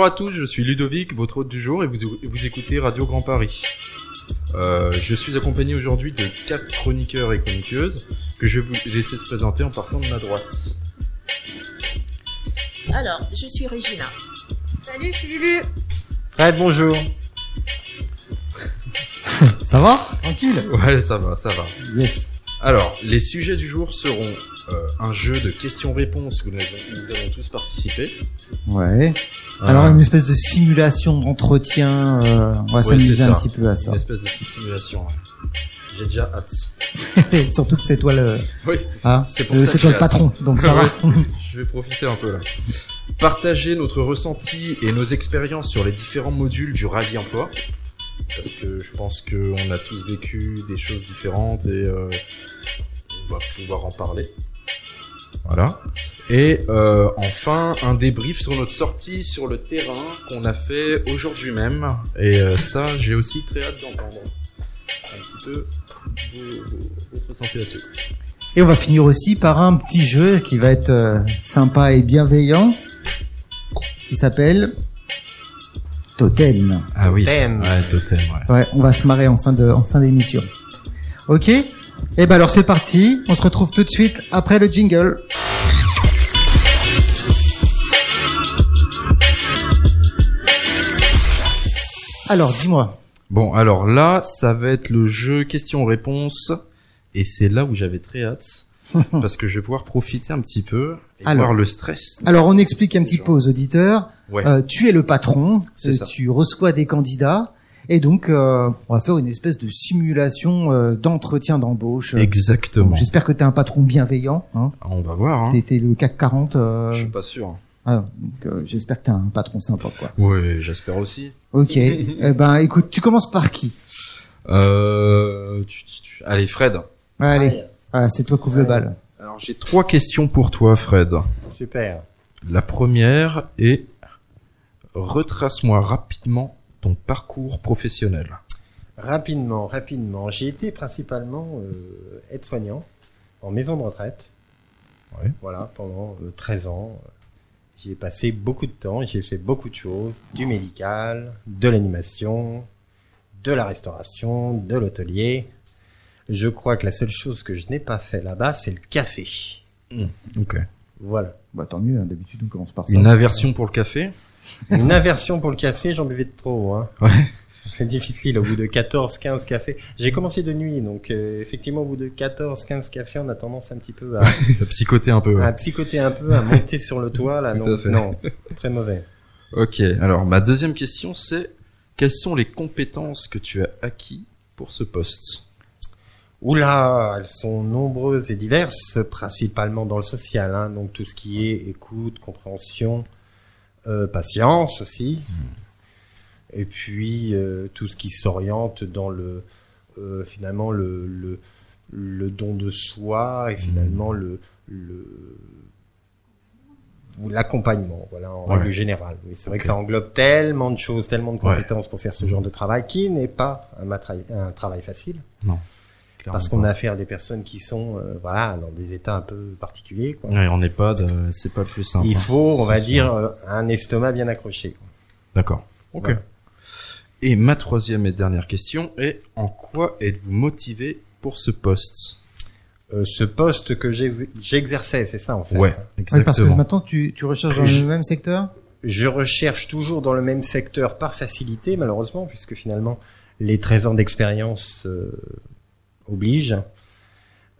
Bonjour à tous, je suis Ludovic, votre hôte du jour, et vous, vous écoutez Radio Grand Paris. Euh, je suis accompagné aujourd'hui de quatre chroniqueurs et chroniqueuses que je vais vous laisser se présenter en partant de ma droite. Alors, je suis Regina. Salut, je suis Lulu. Fred, bonjour. Ça va? Tranquille Ouais, ça va, ça va. Yes. Alors, les sujets du jour seront un jeu de questions-réponses où nous avons, tous participer. Ouais. Euh, Alors une espèce de simulation d'entretien, euh, on va s'amuser un petit peu à ça. Une espèce de petite simulation. J'ai déjà hâte. Surtout que c'est toi le, Oui, hein, C'est que toi le patron, donc ça va. je vais profiter un peu là. Partager notre ressenti et nos expériences sur les différents modules du Rallye Emploi. Parce que je pense qu'on a tous vécu des choses différentes et euh, on va pouvoir en parler. Voilà. Et euh, enfin, un débrief sur notre sortie sur le terrain qu'on a fait aujourd'hui même. Et euh, ça, j'ai aussi très hâte d'entendre un petit peu votre ressenti là-dessus. Et on va finir aussi par un petit jeu qui va être euh, sympa et bienveillant, qui s'appelle Totem. Ah oui. Thème. Ouais, totem, ouais. Ouais, on va se marrer en fin de en fin d'émission. Ok? Eh ben alors c'est parti, on se retrouve tout de suite après le jingle. Alors dis-moi. Bon, alors là, ça va être le jeu questions-réponses. Et c'est là où j'avais très hâte. parce que je vais pouvoir profiter un petit peu et Alors. voir le stress. Alors on explique un petit peu aux auditeurs. Ouais. Euh, tu es le patron, euh, ça. tu reçois des candidats et donc euh, on va faire une espèce de simulation euh, d'entretien d'embauche. Exactement. J'espère que tu es un patron bienveillant. Hein. Ah, On va voir, hein. T'es le CAC 40. euh, Je suis pas sûr. ah, donc euh, j'espère que t'es un patron sympa quoi. Ouais, j'espère aussi. Ok. eh ben écoute, tu commences par qui? Euh... tu- tu- tu- Allez, Fred. Allez, ah, c'est toi qui ouvre le bal. Alors, j'ai trois questions pour toi, Fred. Super. La première est... Retrace-moi rapidement ton parcours professionnel. Rapidement, rapidement. J'ai été principalement euh, aide-soignant en maison de retraite. Ouais. Voilà, pendant euh, 13 ans. J'y ai passé beaucoup de temps, j'ai fait beaucoup de choses, du médical, de l'animation, de la restauration, de l'hôtelier. Je crois que la seule chose que je n'ai pas fait là-bas, c'est le café. Ok. Voilà. Bah tant mieux, hein, d'habitude on commence par ça. Une aversion pour le café? Une aversion pour le café, j'en buvais de trop. Hein. Ouais. C'est difficile au bout de 14, 15 cafés. J'ai commencé de nuit, donc euh, effectivement au bout de 14, 15 cafés, on a tendance un petit peu à, T'as psychoté un peu. ouais. à psychoter un peu, à monter sur le toit. Là, Tout à donc, fait. non, très mauvais. Ok, alors ma deuxième question c'est quelles sont les compétences que tu as acquis pour ce poste? Oula, elles sont nombreuses et diverses, principalement dans le social. Hein, donc tout ce qui est écoute, compréhension, euh, patience aussi. Et puis euh, tout ce qui s'oriente dans le euh, finalement le, le le don de soi et finalement le le l'accompagnement, voilà, en Ouais. règle générale. Oui, c'est vrai que ça englobe tellement de choses, tellement de Ouais. compétences pour faire ce genre de travail qui n'est pas un, un travail facile. Parce qu'on a affaire à des personnes qui sont euh, voilà dans des états un peu particuliers. Quoi. pas. Ouais, en EHPAD, euh, c'est pas le plus simple. Il hein. faut, on va dire, euh, un estomac bien accroché. D'accord. Ok. Voilà. Et ma troisième et dernière question est en quoi êtes-vous motivé pour ce poste? Euh, ce poste que j'exerçais, c'est ça en fait. Ouais, Ouais, exactement. parce que maintenant tu, tu recherches dans Je- le même secteur? Je recherche toujours dans le même secteur par facilité, malheureusement, puisque finalement les 13 ans d'expérience obligent.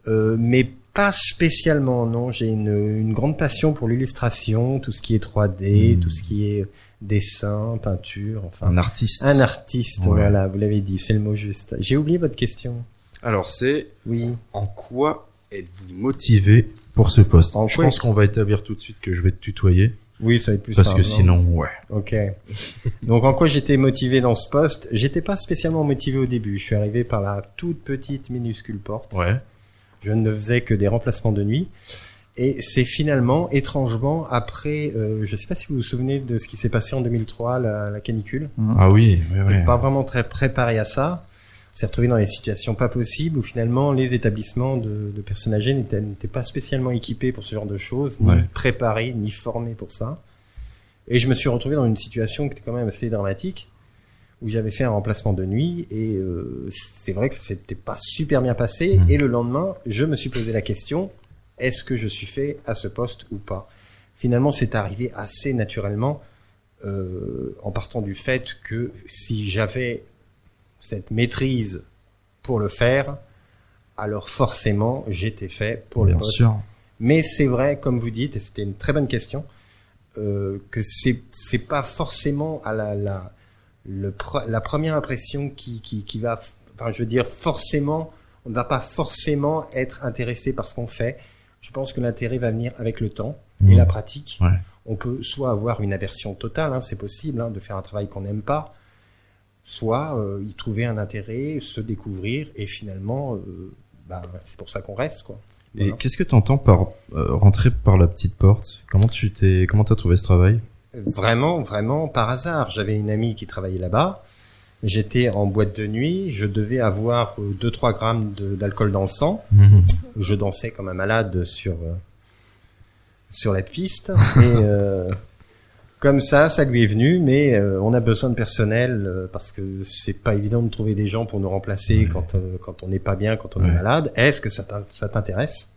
Euh, mais pas spécialement, non. J'ai une, une grande passion pour l'illustration, tout ce qui est 3D, Hmm. tout ce qui est dessin, peinture, enfin. Un artiste. Un artiste, Ouais. voilà, vous l'avez dit, c'est le mot juste. J'ai oublié votre question. Alors c'est Oui. en quoi êtes-vous motivé pour ce poste En Je pense qu'on va établir tout de suite que je vais te tutoyer Oui, ça va être plus parce simple, que non sinon, ouais. Ok. Donc en quoi j'étais motivé dans ce poste? J'étais pas spécialement motivé au début. Je suis arrivé par la toute petite minuscule porte. Ouais. Je ne faisais que des remplacements de nuit. Et c'est finalement, étrangement, après, euh, je sais pas si vous vous souvenez de ce qui s'est passé en 2003, la, la canicule. Ah oui, oui, oui. Pas vraiment très préparé à ça. On s'est retrouvé dans des situations pas possibles où finalement les établissements de, de personnes âgées n'étaient pas spécialement équipés pour ce genre de choses, ni préparés, ni formés pour ça. Et je me suis retrouvé dans une situation qui était quand même assez dramatique, où j'avais fait un remplacement de nuit, et euh, c'est vrai que ça s'était pas super bien passé. Mhm. Et le lendemain, je me suis posé la question est-ce que je suis fait à ce poste ou pas? Finalement, c'est arrivé assez naturellement, euh, en partant du fait que si j'avais cette maîtrise pour le faire, alors forcément, j'étais fait pour le poste. sûr. Mais c'est vrai, comme vous dites, et c'était une très bonne question, euh, que c'est c'est pas forcément à la la le pre- la première impression qui qui qui va, enfin je veux dire forcément, on ne va pas forcément être intéressé par ce qu'on fait. Je pense que l'intérêt va venir avec le temps et Mhm. la pratique. Ouais. On peut soit avoir une aversion totale, hein, c'est possible, hein, de faire un travail qu'on n'aime pas, soit euh, y trouver un intérêt, se découvrir et finalement, euh, bah, c'est pour ça qu'on reste quoi. Et qu'est-ce que tu entends par euh, rentrer par la petite porte? Comment tu t'es comment t'as trouvé ce travail? Vraiment, vraiment par hasard. J'avais une amie qui travaillait là-bas. J'étais en boîte de nuit. Je devais avoir 2-3 grammes de- d'alcool dans le sang. Je dansais comme un malade sur euh, sur la piste. Et euh, comme ça, ça lui est venu. Mais euh, on a besoin de personnel euh, parce que c'est pas évident de trouver des gens pour nous remplacer Ouais. quand euh, quand on n'est pas bien, quand on Ouais. est malade. Est-ce que ça t'in- ça t'intéresse?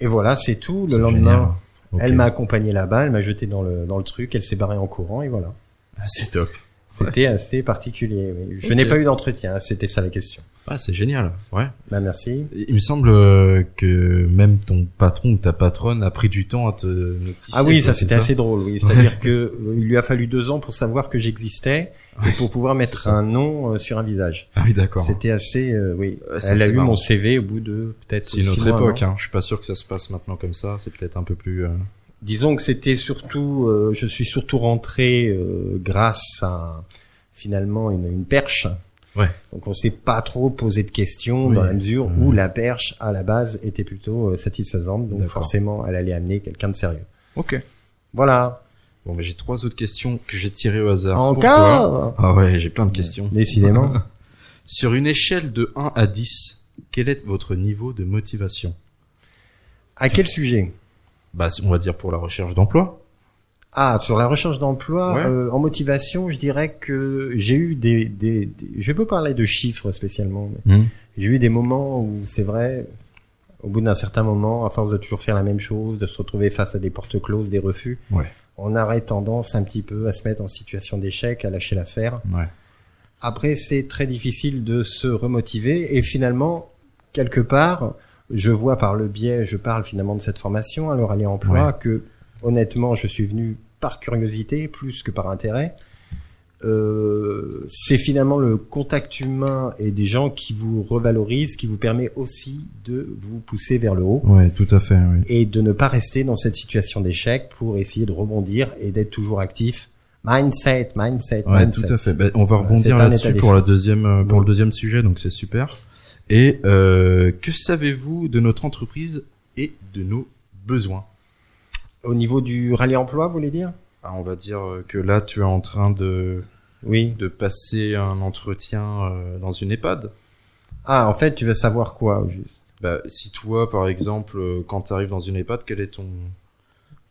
Et voilà, c'est tout. Le lendemain. Elle m'a accompagné là-bas, elle m'a jeté dans le dans le truc, elle s'est barrée en courant et voilà. Ah, c'est top. C'était assez particulier. oui. Je n'ai pas eu d'entretien, c'était ça la question. Ah, c'est génial. Ouais. Bah merci. Il me semble euh, que même ton patron ou ta patronne a pris du temps à te notifier. Ah oui, quoi, ça c'était assez drôle. Oui, c'est-à-dire que euh, il lui a fallu deux ans pour savoir que j'existais et pour pouvoir mettre un nom euh, sur un visage. Ah oui, d'accord. C'était assez, euh, oui. Ouais, elle a eu marrant. mon CV au bout de peut-être. C'est une autre mois, époque. Hein. Je suis pas sûr que ça se passe maintenant comme ça. C'est peut-être un peu plus. euh, Disons que c'était surtout, euh, je suis surtout rentré euh, grâce à finalement une, une perche. Ouais. Donc on s'est pas trop posé de questions Oui. dans la mesure où la perche à la base était plutôt euh, satisfaisante. Donc forcément, elle allait amener quelqu'un de sérieux. Ok. Voilà. Bon, mais j'ai trois autres questions que j'ai tirées au hasard. Encore Ah ouais, j'ai plein de questions. Décidément. Sur une échelle de 1 à 10, quel est votre niveau de motivation? À quel sujet? Bah, on va dire pour la recherche d'emploi. Ah, sur la recherche d'emploi, Ouais. euh, en motivation, je dirais que j'ai eu des, des, des- je vais pas parler de chiffres spécialement, mais Hmm. J'ai eu des moments où c'est vrai, au bout d'un certain moment, à force de toujours faire la même chose, de se retrouver face à des portes closes, des refus, Ouais. on aurait tendance un petit peu à se mettre en situation d'échec, à lâcher l'affaire. Ouais. Après, c'est très difficile de se remotiver et finalement, quelque part, je vois par le biais, je parle finalement de cette formation à l'Oralie Emploi Ouais. que honnêtement, je suis venu par curiosité plus que par intérêt. Euh, c'est finalement le contact humain et des gens qui vous revalorisent, qui vous permet aussi de vous pousser vers le haut Ouais, tout à fait. Oui. et de ne pas rester dans cette situation d'échec pour essayer de rebondir et d'être toujours actif. Mindset, mindset, Ouais, mindset. tout à fait. Bah, on va rebondir là-dessus pour la deuxième euh, pour Oui. le deuxième sujet, donc c'est super. Et euh, que savez-vous de notre entreprise et de nos besoins? Au niveau du rallye emploi, vous voulez dire? Ah, On va dire euh, que là, tu es en train de Oui. de passer un entretien euh, dans une EHPAD. Ah, en fait, tu veux savoir quoi au juste? Bah, si toi, par exemple, euh, quand tu arrives dans une EHPAD, quelle est ton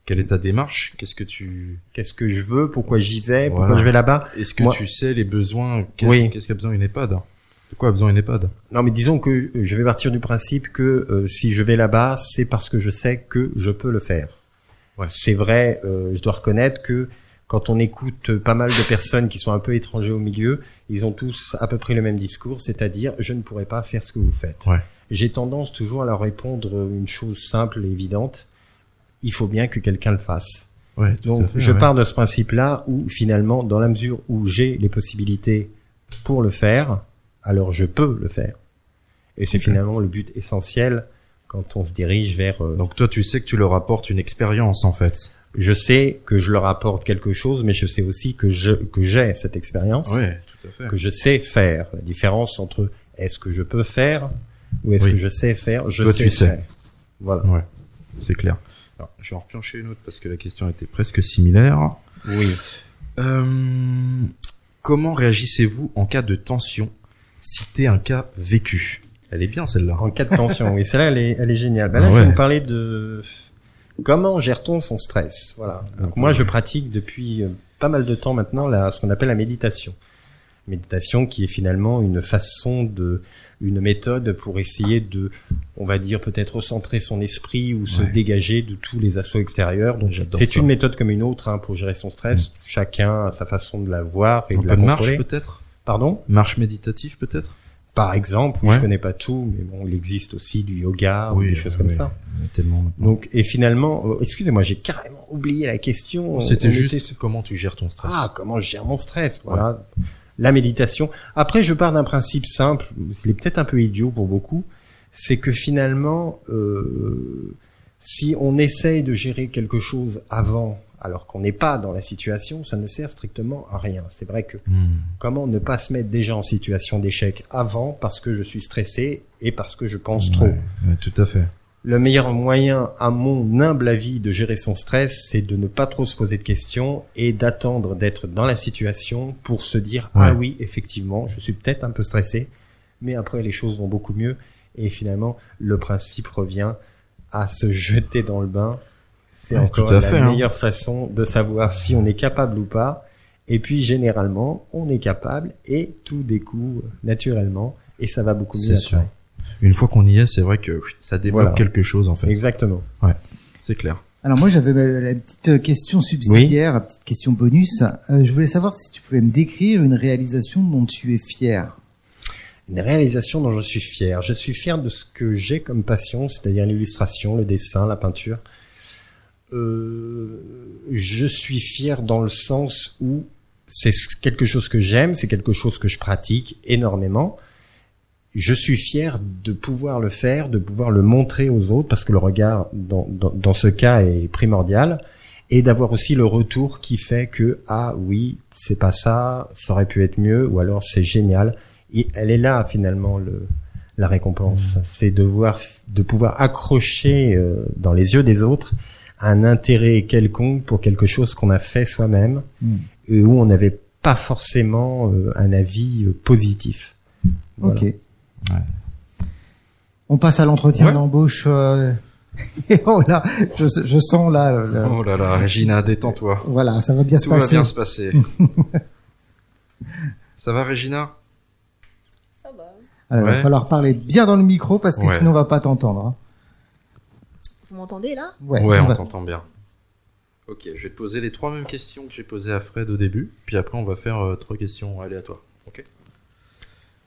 quelle est ta démarche? Qu'est-ce que tu Qu'est-ce que je veux? Pourquoi j'y vais? Pourquoi Voilà. je vais là-bas? Est-ce que Moi- tu sais les besoins? Qu'est-ce Oui. qu'est-ce qu'a besoin une EHPAD? De quoi a besoin une EHPAD? Non, mais disons que je vais partir du principe que euh, si je vais là-bas, c'est parce que je sais que je peux le faire. Ouais. C'est vrai, euh, je dois reconnaître que quand on écoute pas mal de personnes qui sont un peu étrangers au milieu, ils ont tous à peu près le même discours, c'est-à-dire je ne pourrais pas faire ce que vous faites. Ouais. J'ai tendance toujours à leur répondre une chose simple et évidente, il faut bien que quelqu'un le fasse. Ouais, Donc fait, je pars de ce principe-là où finalement, dans la mesure où j'ai les possibilités pour le faire, alors je peux le faire. Et c'est finalement le but essentiel quand on se dirige vers. euh, Donc toi, tu sais que tu leur apportes une expérience en fait. je sais que je leur apporte quelque chose, mais je sais aussi que je que j'ai cette expérience, Ouais, tout à fait. que je sais faire. La différence entre est-ce que je peux faire ou est-ce Oui. que je sais faire, je Toi, sais tu sais. faire. Voilà. Ouais, c'est clair. Alors, je vais en replancher une autre parce que la question était presque similaire. Oui. Euh, comment réagissez-vous en cas de tension? Citez un cas vécu. Elle est bien celle-là. En cas de tension, oui, celle-là, elle est, elle est géniale. Bah là, Ah je vais vous parler de Comment gère-t-on son stress Voilà. Donc Ah, moi, oui. je pratique depuis euh, pas mal de temps maintenant la, ce qu'on appelle la méditation. Méditation qui est finalement une façon de, une méthode pour essayer de, on va dire peut-être recentrer son esprit ou se dégager de tous les assauts extérieurs. Donc J'adore c'est ça. une méthode comme une autre hein, pour gérer son stress. Chacun a sa façon de la voir et Un de peu la de marche contrôler. peut-être? Pardon? Marche méditative peut-être? Par exemple, Ouais. je connais pas tout, mais bon, il existe aussi du yoga ou des choses comme oui. ça. Tellement. Donc, et finalement, euh, excusez-moi, j'ai carrément oublié la question. C'était juste était- comment tu gères ton stress. Ah, comment je gère mon stress Voilà. La méditation. Après, je pars d'un principe simple, il est peut-être un peu idiot pour beaucoup, c'est que finalement, euh, si on essaye de gérer quelque chose avant, alors qu'on n'est pas dans la situation, ça ne sert strictement à rien. C'est vrai que Hmm. comment ne pas se mettre déjà en situation d'échec avant parce que je suis stressé et parce que je pense trop? Ouais, tout à fait. Le meilleur moyen, à mon humble avis, de gérer son stress, c'est de ne pas trop se poser de questions et d'attendre d'être dans la situation pour se dire Ouais. ah oui, effectivement, je suis peut-être un peu stressé, mais après les choses vont beaucoup mieux et finalement le principe revient à se jeter dans le bain. C'est Ouais, encore la fait, hein. meilleure façon de savoir si on est capable ou pas. Et puis généralement, on est capable et tout découle naturellement et ça va beaucoup mieux. C'est après. sûr. Une fois qu'on y est, c'est vrai que oui, ça développe Voilà. quelque chose en fait. Exactement. C'est clair. Alors moi j'avais euh, la petite euh, question subsidiaire, la petite question bonus. Euh, je voulais savoir si tu pouvais me décrire une réalisation dont tu es fier. Une réalisation dont je suis fier. Je suis fier de ce que j'ai comme passion, c'est-à-dire l'illustration, le dessin, la peinture. Euh, je suis fier dans le sens où c'est quelque chose que j'aime, c'est quelque chose que je pratique énormément. Je suis fier de pouvoir le faire, de pouvoir le montrer aux autres, parce que le regard dans, dans, dans ce cas est primordial, et d'avoir aussi le retour qui fait que ah oui, c'est pas ça, ça aurait pu être mieux, ou alors c'est génial. Et elle est là finalement le, la récompense, c'est de voir, de pouvoir accrocher euh, dans les yeux des autres un intérêt quelconque pour quelque chose qu'on a fait soi-même Hmm. et où on n'avait pas forcément euh, un avis euh, positif. Voilà. Ok. On passe à l'entretien Ouais. d'embauche. euh, et oh là, je, je sens là, Oh là là, Régina, détends-toi. voilà, ça va bien se Tout va passer. bien se passer. Ça va, Régina Ça va. Alors, Il va falloir parler bien dans le micro parce que Ouais. sinon on va pas t'entendre. hein. Vous m'entendez là? Ouais, Ouais, on t'entend bien. Ok, je vais te poser les trois mêmes questions que j'ai posées à Fred au début, puis après on va faire euh, trois questions aléatoires. Ok?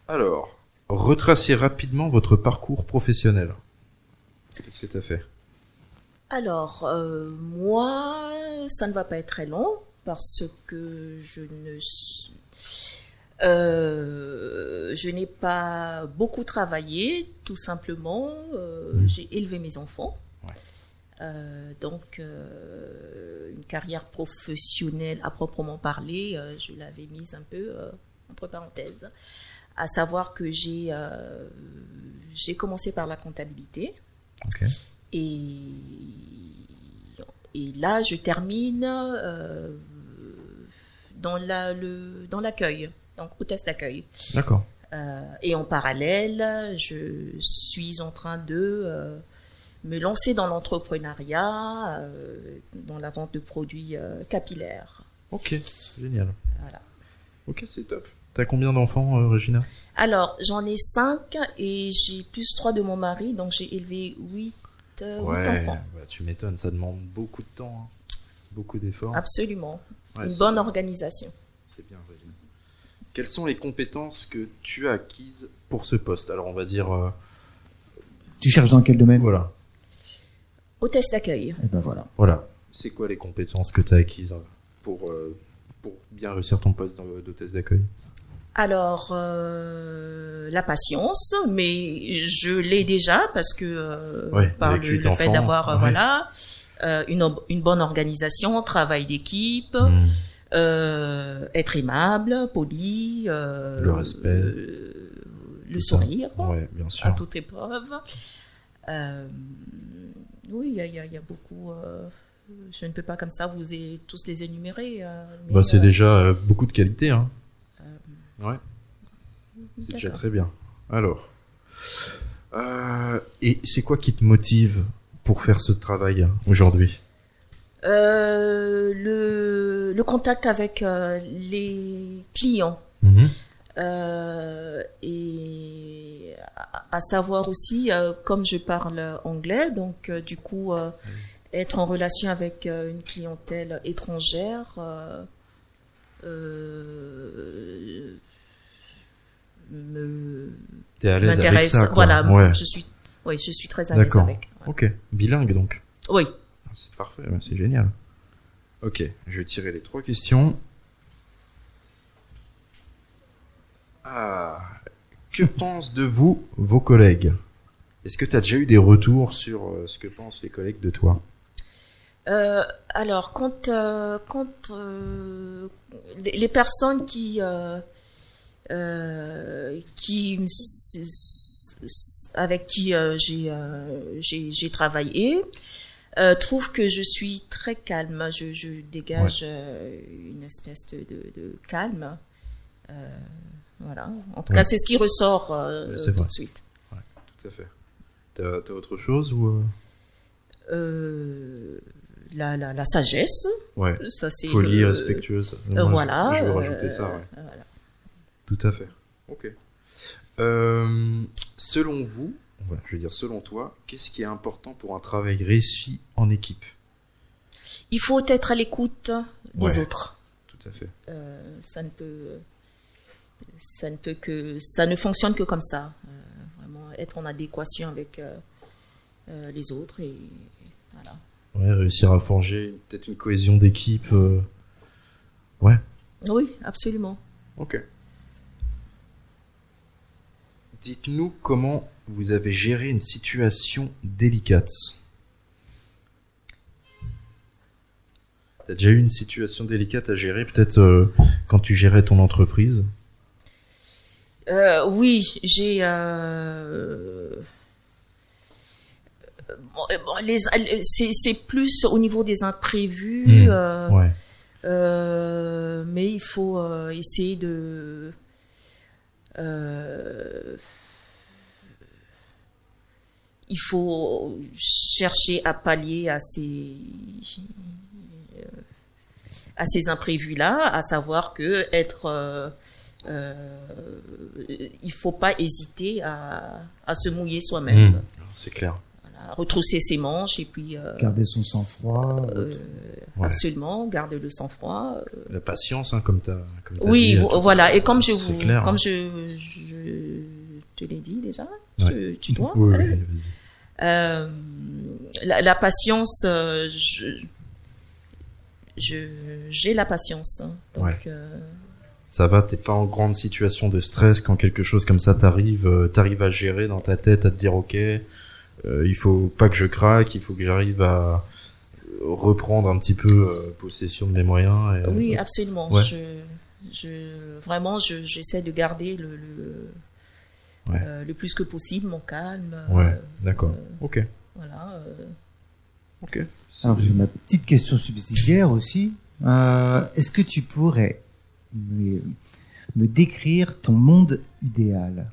Alors, retracez rapidement votre parcours professionnel. Qu'est-ce que t'as fait? Alors, euh, moi, ça ne va pas être très long parce que je ne suis- euh, je n'ai pas beaucoup travaillé, tout simplement. euh, Mhm. J'ai élevé mes enfants. Euh, donc, euh, une carrière professionnelle à proprement parler, euh, je l'avais mise un peu entre parenthèses. À savoir que j'ai j'ai commencé par la comptabilité. Et, et là, je termine dans la- le- dans l'accueil, donc hôtesse d'accueil. D'accord. Et en parallèle, je suis en train de me lancer dans l'entrepreneuriat, euh, dans la vente de produits euh, capillaires. Ok, génial. Voilà. Ok, c'est top. T'as combien d'enfants, euh, Régina Alors, j'en ai cinq et j'ai plus trois de mon mari, donc j'ai élevé huit, euh, huit enfants. bah, tu m'étonnes, ça demande beaucoup de temps, hein. beaucoup d'efforts. Absolument. Ouais, Une bonne bien. organisation. C'est bien, Régina. Quelles sont les compétences que tu as acquises pour ce poste Alors, on va dire, euh, Tu cherches dans quel domaine? Voilà, Hôtesse d'accueil. Et ben voilà. voilà. C'est quoi les compétences que tu as acquises euh, pour euh, pour bien réussir ton poste d'hôtesse d'accueil? Alors, euh, la patience, mais je l'ai déjà parce que euh, Ouais, par le, fait d'avoir euh, ouais. voilà euh, une, une bonne organisation, travail d'équipe, Hmm. euh, être aimable, poli, euh, Le respect. euh, le sourire Ouais, bien à sûr. toute épreuve. Euh, oui, il y a, il y a- il y a beaucoup. euh, je ne peux pas comme ça vous tous les énumérer. euh, Bah, c'est euh, déjà euh, beaucoup de qualité, hein. Ouais, c'est déjà très bien. Alors, euh, et c'est quoi qui te motive pour faire ce travail aujourd'hui? Euh, le, le contact avec euh, les clients Mhm. euh, et à, savoir aussi, euh, comme je parle anglais, donc euh, du coup, euh, être en relation avec une clientèle étrangère me T'es à l'aise avec m'intéresse. ça. Voilà, Ouais. je suis, oui, je suis très à l'aise D'accord. avec. ouais. Ok. Bilingue donc. Oui. Ah, C'est parfait, c'est génial. Ok, je vais tirer les trois questions. Ah, que pensent de vous vos collègues? Est-ce que tu as déjà eu des retours sur euh, ce que pensent les collègues de toi? Euh, alors, quand, euh, quand euh, les, personnes qui, qui avec qui j'ai travaillé trouvent que je suis très calme. Je, je dégage une espèce de, de, de calme. Euh, voilà. En tout Ouais. cas, c'est ce qui ressort euh, tout vrai. de suite. Tout à fait. T'as t'as autre chose ou euh? Euh, la, la, la sagesse, Ouais. ça c'est Folie le- respectueuse. Euh, Moi, voilà. Je vais euh, rajouter ça. Ouais. voilà. Tout à fait. Ok. Euh, selon vous, voilà, je veux dire selon toi, qu'est-ce qui est important pour un travail réussi en équipe? Il faut être à l'écoute des Ouais. autres. Tout à fait. Euh, ça ne peut, ça ne peut que, ça ne fonctionne que comme ça. Euh, vraiment être en adéquation avec euh, euh, les autres et voilà. Ouais, réussir à forger peut-être une cohésion d'équipe. euh, Ouais. Oui, absolument. Ok. Dites-nous comment vous avez géré une situation délicate. T'as déjà eu une situation délicate à gérer, peut-être euh, quand tu gérais ton entreprise? Euh, oui, j'ai. Euh... bon, c'est, plus au niveau des imprévus. Hmm, euh, Ouais. Euh, mais il faut euh, essayer de euh, il faut chercher à pallier à ces à ces imprévus là à savoir que être euh, euh, il faut pas hésiter à, à se mouiller soi-même Hmm, C'est clair. Voilà, retrousser ses manches et puis euh, Garder son sang-froid. euh, Ouais. absolument garder le sang-froid euh, La patience, hein, comme t'as. comme t'as Oui, dit, voilà. Et comme je vous, clair, comme hein. je, je te l'ai dit déjà, Ouais. tu, tu dois. Oui, oui. Euh, la, la patience, euh, je, je, j'ai la patience. hein. Donc, Ouais. Ça va, t'es pas en grande situation de stress quand quelque chose comme ça t'arrive, euh, t'arrives à gérer dans ta tête, à te dire ok, euh, il faut pas que je craque, il faut que j'arrive à reprendre un petit peu euh, possession de mes moyens. Et, oui, absolument. ouais. Je, je, vraiment, je, j'essaie de garder le, le, Ouais. euh, le plus que possible mon calme. Ouais, euh, d'accord. euh, Ok, voilà. euh, ok. Alors j'ai ma petite question subsidiaire aussi. Euh, Est-ce que tu pourrais me, me décrire ton monde idéal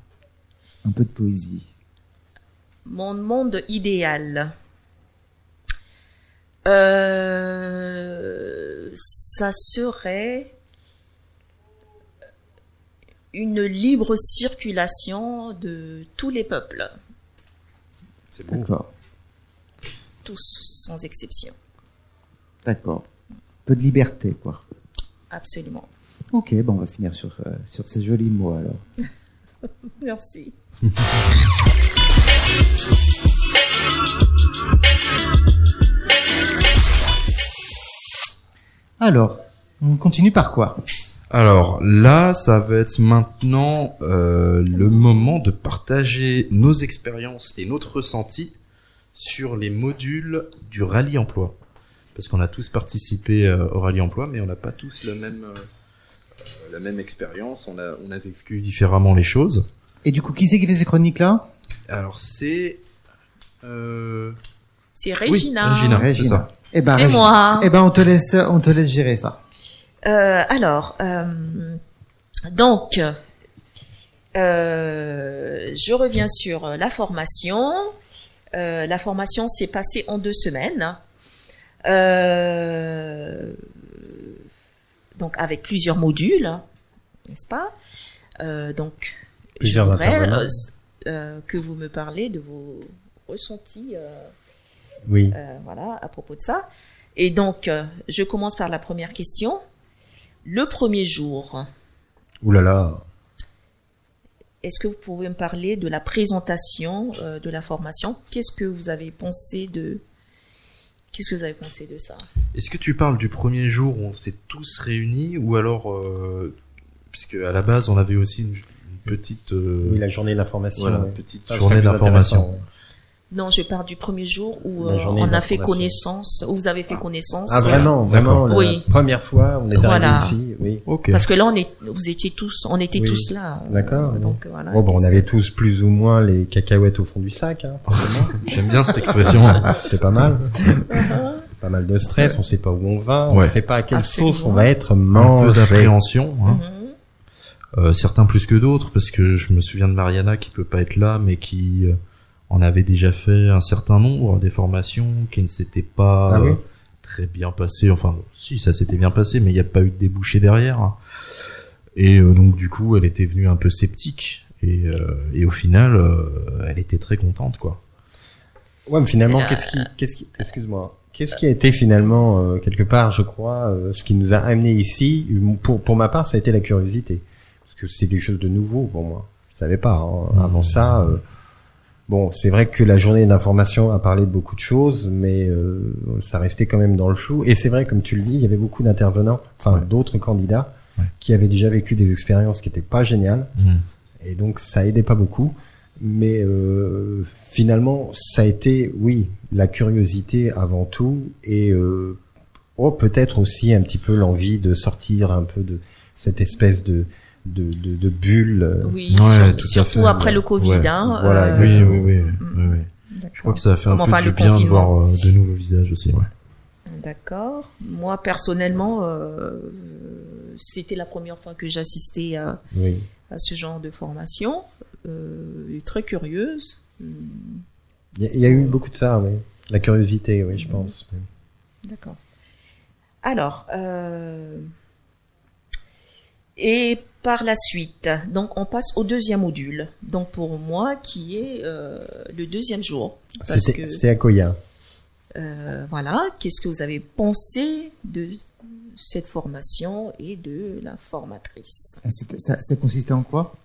Un peu de poésie. Mon monde idéal. Euh, ça serait une libre circulation de tous les peuples, C'est beau. D'accord. tous sans exception, D'accord. Un peu de liberté, quoi. absolument. Ok, bon, on va finir sur, euh, sur ces jolis mots alors. Merci. Alors, on continue par quoi? Alors là, ça va être maintenant euh, le moment de partager nos expériences et notre ressenti sur les modules du rallye emploi. Parce qu'on a tous participé euh, au rallye emploi, mais on n'a pas tous la même, euh, la même expérience. On a, on a vécu différemment les choses. Et du coup, qui c'est qui fait ces chroniques-là? Alors c'est... Euh... C'est oui, Régina. Régina, c'est ça. Eh ben, C'est Régina. moi. Eh ben, on te laisse, on te laisse gérer ça. Euh, alors, euh, donc, euh, je reviens sur la formation. Euh, la formation s'est passée en deux semaines. Euh, donc avec plusieurs modules, n'est-ce pas? Euh, Donc, Plusieurs je voudrais euh, euh, que vous me parlez de vos ressentis, euh, Oui. voilà, à propos de ça. Et donc, je commence par la première question. Le premier jour, Ouh là là. est-ce que vous pouvez me parler de la présentation de la formation Qu'est-ce que vous avez pensé de Qu'est-ce que vous avez pensé de ça? Est-ce que tu parles du premier jour où on s'est tous réunis ou alors, euh, puisque à la base on avait aussi une, une petite, euh, Oui, la journée d'information. voilà, ouais. petite Ça, journée d'information. Non, je parle du premier jour où euh, on a fait connaissance, où vous avez fait connaissance. Ah vraiment, vraiment. La Oui. première fois, on est arrivé Voilà. ici. Oui. Ok. Parce que là, on est, vous étiez tous, on était Oui. tous là. euh, D'accord, oui. Donc voilà. Bon, bon, on avait tous plus ou moins les cacahuètes au fond du sac. Hein, forcément. J'aime bien cette expression. C'était pas mal. pas mal de stress. On sait pas où on va. On Ouais. sait pas à quelle Absolument. sauce on va être Un peu mangé. d'appréhension. Hein. Mhm. Euh, certains plus que d'autres, parce que je me souviens de Mariana qui peut pas être là, mais qui en avait déjà fait un certain nombre des formations qui ne s'étaient pas Ah oui euh, très bien passées. Enfin, si ça s'était bien passé, mais il n'y a pas eu de débouché derrière. Et euh, donc du coup, elle était venue un peu sceptique. Et, euh, et au final, euh, elle était très contente, quoi. Ouais, mais finalement, Euh, qu'est-ce qui, qu'est-ce qui, excuse-moi, qu'est-ce qui a été finalement euh, quelque part, je crois, euh, ce qui nous a amené ici. Pour pour ma part, ça a été la curiosité, parce que c'était quelque chose de nouveau pour moi. Je savais pas. hein. Avant ça, euh, bon, c'est vrai que la journée d'information a parlé de beaucoup de choses, mais euh, ça restait quand même dans le flou. Et c'est vrai, comme tu le dis, il y avait beaucoup d'intervenants, enfin Ouais. d'autres candidats, Ouais. qui avaient déjà vécu des expériences qui étaient pas géniales Mm. et donc ça aidait pas beaucoup. Mais euh, finalement, ça a été, oui, la curiosité avant tout, et euh, oh, peut-être aussi un petit peu l'envie de sortir un peu de cette espèce de de, de, de bulle. euh, Oui, Ouais, sur- tout à surtout fait, après ouais. le Covid. Ouais. Hein, Voilà, euh, Oui, exactement. oui, oui, Mm. oui, oui. d'accord. Je crois que ça a fait un peu du bien de voir euh, de nouveaux visages aussi. Ouais. D'accord. Moi, personnellement, euh, c'était la première fois que j'assistais à, Oui. à ce genre de formation. Euh, et très curieuse. Il y, y a eu beaucoup de ça, oui. La curiosité, oui, je pense. D'accord. Alors, euh, et par la suite, donc on passe au deuxième module. Donc pour moi, qui est euh, le deuxième jour. C'était à Koya. euh, voilà, qu'est-ce que vous avez pensé de cette formation et de la formatrice? Ah, Ça, ça consistait en quoi?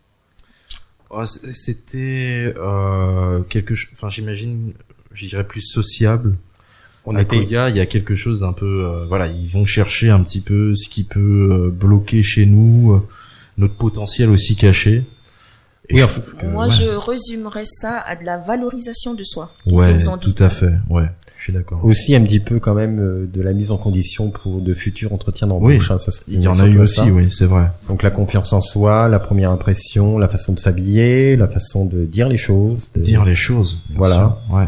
Oh, C'était euh, quelque chose. Enfin, j'imagine, je dirais plus sociable. On à était, Koya, il y a quelque chose d'un peu. euh, voilà, ils vont chercher un petit peu ce qui peut euh, bloquer chez nous, euh, notre potentiel aussi caché. Et Oui, je que, Moi, ouais. je résumerais ça à de la valorisation de soi. Ouais, que vous en tout à fait. Ouais, je suis d'accord. aussi un petit peu quand même euh, de la mise en condition pour de futurs entretiens Oui, d'embauche. hein, ça serait Il y en a eu aussi, ça. oui, c'est vrai. Donc la confiance en soi, la première impression, la façon de s'habiller, la façon de dire les choses. de- Dire les choses. bien Voilà. sûr. Ouais.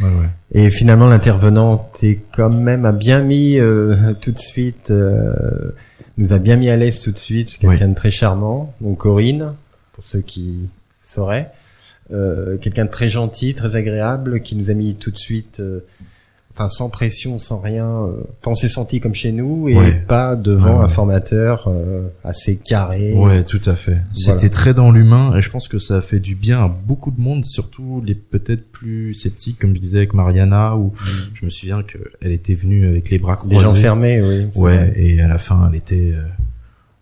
Ouais, ouais. Et finalement l'intervenante est quand même a bien mis euh, tout de suite, euh, nous a bien mis à l'aise tout de suite, quelqu'un de très charmant. Donc Corinne, pour ceux qui sauraient, euh, quelqu'un de très gentil, très agréable, qui nous a mis tout de suite, euh, enfin sans pression, sans rien. Euh, enfin, on s'est senti comme chez nous et Ouais. pas devant Ouais, ouais. un formateur euh, assez carré. Ouais, tout à fait. Voilà. C'était très dans l'humain et je pense que ça a fait du bien à beaucoup de monde, surtout les peut-être plus sceptiques, comme je disais avec Mariana, où je me souviens que elle était venue avec les bras Des croisés. gens fermés, oui. Ouais, vrai. et à la fin, elle était, euh,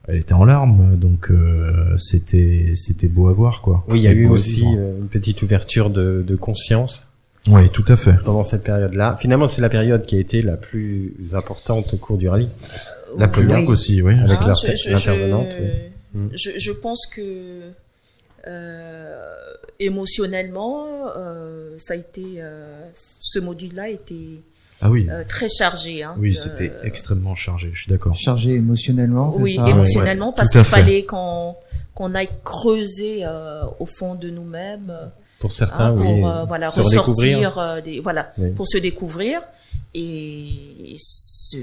elle était en larmes, donc euh, c'était, c'était beau à voir, quoi. Oui, il y a eu aussi euh, une petite ouverture de, de conscience Ouais, tout à fait. pendant cette période-là. Finalement, c'est la période qui a été la plus importante au cours du rallye. La Oui. première aussi, oui. Avec Ah, l'inter- je- je- l'intervenante, je- oui. Mm. Je, je pense que euh, émotionnellement, euh, ça a été, euh, ce module-là a été Ah oui. euh, très chargé. Hein. Oui, Euh, c'était extrêmement chargé, je suis d'accord. Chargé émotionnellement, c'est Oui, ça? émotionnellement, Ouais, parce qu'il fallait qu'on qu'on aille creuser euh, au fond de nous-mêmes euh, Pour certains, hein, pour oui. euh, voilà se ressortir euh, des voilà Oui. pour se découvrir et ce-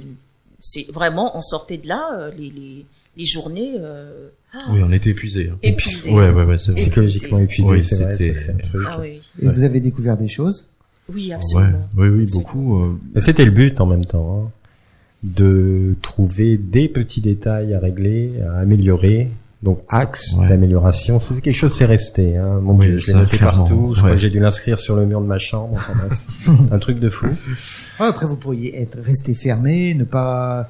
c'est vraiment on sortait de là euh, les, les les journées euh, ah, Oui, on était épuisés. hein. épuisées. Ouais, ouais, ouais, c'est Psychologiquement épuisé, Oui, c'est vrai, c'était- ça, c'est un truc. Ah oui. Et vous avez découvert des choses? Oui, Ouais, absolument. oui, oui, Absolument. beaucoup. euh, c'était le but en même temps, hein, de trouver des petits détails à régler, à améliorer. Donc axe Ouais. d'amélioration, c'est quelque chose c'est resté. Hein. Mon Oui, Dieu, je l'ai noté clairement. partout. Je crois Ouais. que j'ai dû l'inscrire sur le mur de ma chambre. Enfin, bref, c'est un truc de fou. Ah, après, vous pourriez être resté fermé, ne pas.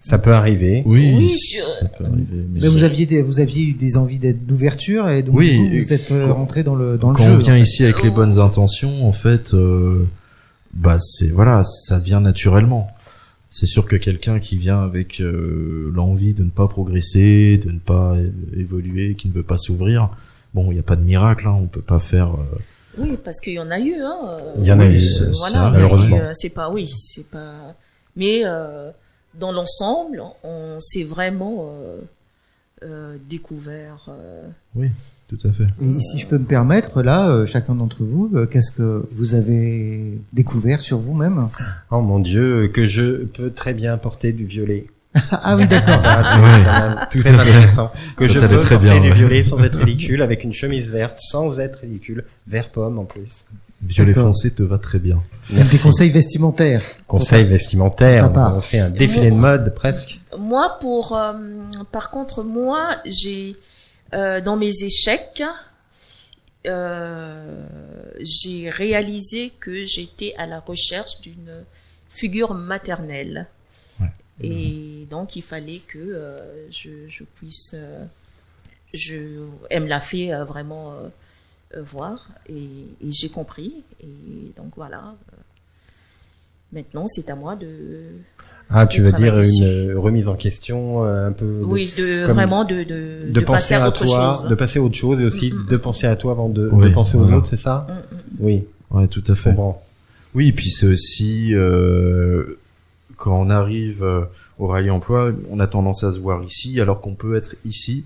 Ça peut arriver. Oui, Oui, ça peut arriver. Mais, Mais vous aviez des, vous aviez eu des envies d'être d'ouverture et donc Oui, vous êtes euh, quand- rentré dans le dans le quand jeu. on vient en fait. ici avec les bonnes intentions, en fait, euh, bah c'est voilà, ça vient naturellement. C'est sûr que quelqu'un qui vient avec euh, l'envie de ne pas progresser, de ne pas évoluer, qui ne veut pas s'ouvrir, bon, il n'y a pas de miracle, hein, on peut pas faire. euh, Oui, parce qu'il y en a eu. Hein. Il y en a Oui, eu, euh, voilà, malheureusement. euh, c'est pas, oui, c'est pas. Mais euh, dans l'ensemble, on s'est vraiment euh, euh, découvert. euh, Tout à fait. Et si je peux me permettre, là, euh, chacun d'entre vous, euh, qu'est-ce que vous avez découvert sur vous-même? Oh mon Dieu, que je peux très bien porter du violet. Ah oui, d'accord. Ah, c'est très à fait. intéressant. Que Ça je peux très porter bien, du ouais. violet sans être ridicule, avec une chemise verte sans être ridicule, vert pomme en plus. Violet foncé te va très bien. Même des conseils vestimentaires. Conseil vestimentaire, Ta part. on fait un défilé de mode presque. Moi, pour, euh, par contre, moi, j'ai euh, dans mes échecs, euh, j'ai réalisé que j'étais à la recherche d'une figure maternelle. Ouais. Et donc, il fallait que euh, je, je puisse. euh, je, elle me l'a fait euh, vraiment euh, euh, voir et, et j'ai compris. Et donc, voilà. Maintenant, c'est à moi de. Ah, tu veux dire une dessus. euh, remise en question, euh, un peu de, Oui, de comme- vraiment de, de, de penser passer à, à autre toi, chose. de passer à autre chose et aussi Mm, mm, de penser à toi avant de, Oui, de penser aux voilà. autres, c'est ça Mm, mm. Oui, Ouais, tout à fait. comprends. Oui, puis c'est aussi euh, quand on arrive euh, au rallye emploi, on a tendance à se voir ici, alors qu'on peut être ici.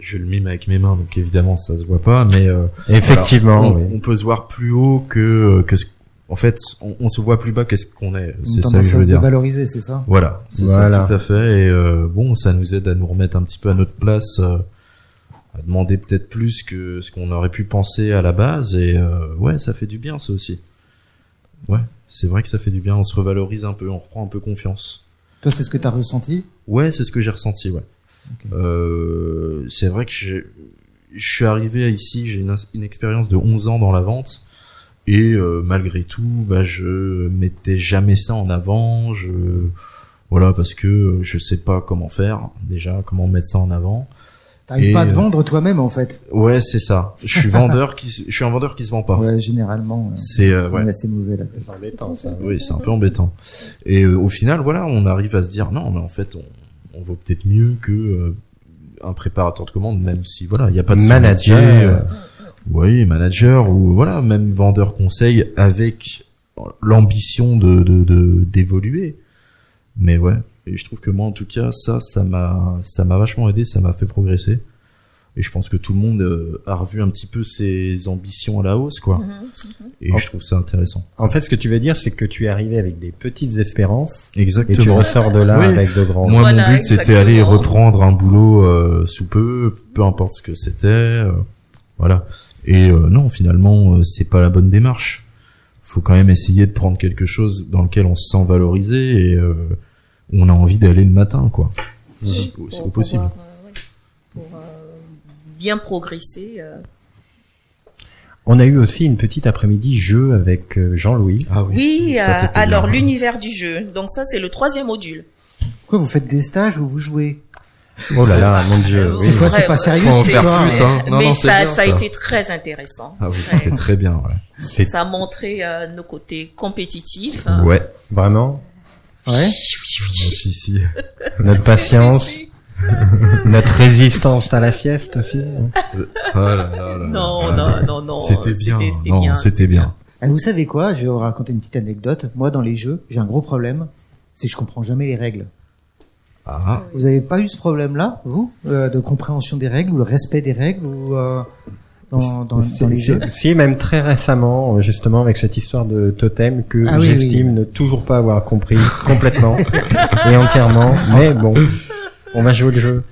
Je le mime avec mes mains, donc évidemment ça se voit pas, mais euh, Effectivement, on, oui. on peut se voir plus haut que que ce. En fait, on, on se voit plus bas que ce qu'on est. C'est ça que je veux se dire. dévaloriser, c'est ça? Voilà, c'est Voilà. ça tout à fait. Et euh, bon, ça nous aide à nous remettre un petit peu à notre place, euh, à demander peut-être plus que ce qu'on aurait pu penser à la base. Et euh, ouais, ça fait du bien, ça aussi. Ouais, c'est vrai que ça fait du bien. On se revalorise un peu, on reprend un peu confiance. Toi, c'est ce que tu as ressenti? Ouais, c'est ce que j'ai ressenti. Ouais. Ok. Euh, c'est vrai que j'ai- je suis arrivé ici, j'ai une, une expérience de 11 ans dans la vente. Et euh, malgré tout, bah, je mettais jamais ça en avant. Je voilà parce que je sais pas comment faire déjà, comment mettre ça en avant. T'arrives pas à te euh, vendre toi-même, en fait. Ouais, c'est ça. Je suis vendeur qui, je suis un vendeur qui se vend pas. Ouais, généralement. euh, C'est euh, ouais. c'est mauvais, là. C'est embêtant, ça. Oui, c'est un peu embêtant. Et euh, au final, voilà, on arrive à se dire non, mais en fait, on, on vaut peut-être mieux que euh, un préparateur de commande, même si voilà, il n'y a pas de Manager. Oui, manager ou voilà, même vendeur conseil avec l'ambition de de- de- d'évoluer. Mais ouais, et je trouve que moi, en tout cas, ça, ça m'a, ça m'a vachement aidé, ça m'a fait progresser. Et je pense que tout le monde euh, a revu un petit peu ses ambitions à la hausse, quoi. Mhm, mhm. Et je trouve ça intéressant. En fait, ce que tu veux dire, c'est que tu es arrivé avec des petites espérances et tu Exactement. ressors de là Oui. avec de grandes. Moi, Voilà, mon but, c'était exactement. aller reprendre un boulot euh, sous peu, peu importe ce que c'était. euh, voilà. Et euh, non, finalement, euh, c'est pas la bonne démarche. Faut quand même essayer de prendre quelque chose dans lequel on se sent valorisé et euh, on a envie d'aller le matin, quoi. Si, possible. euh, ouais, pour euh, bien progresser. euh. On a eu aussi une petite après-midi jeu avec Jean-Louis. Ah Oui, ça, euh, c'était alors l'univers du jeu. Donc ça, c'est le troisième module. Quoi, vous faites des stages où vous jouez? Oh là là, mon dieu. Euh, oui. C'est quoi, c'est pas sérieux, Faut en faire plus, hein. Non, mais non, c'est ça, bien, ça a été très intéressant. Ah oui, Ouais. c'était très bien, ouais. C'est Ça a montré euh, nos côtés compétitifs. Ouais. vraiment? Ouais. Si, si. notre patience, Si, si, si. notre résistance à la sieste aussi. Oh là là. Non, Ah, non, non, non. C'était bien. C'était Non, bien. c'était bien. Ah, vous savez quoi? Je vais vous raconter une petite anecdote. Moi, dans les jeux, j'ai un gros problème. C'est que je comprends jamais les règles. Ah. Vous avez pas eu ce problème-là, vous, euh, de compréhension des règles ou le respect des règles ou euh, dans, dans, dans les jeux Si, même très récemment, euh, justement, avec cette histoire de totem que Ah oui, j'estime oui. ne toujours pas avoir compris complètement et entièrement. Mais bon, on va jouer le jeu.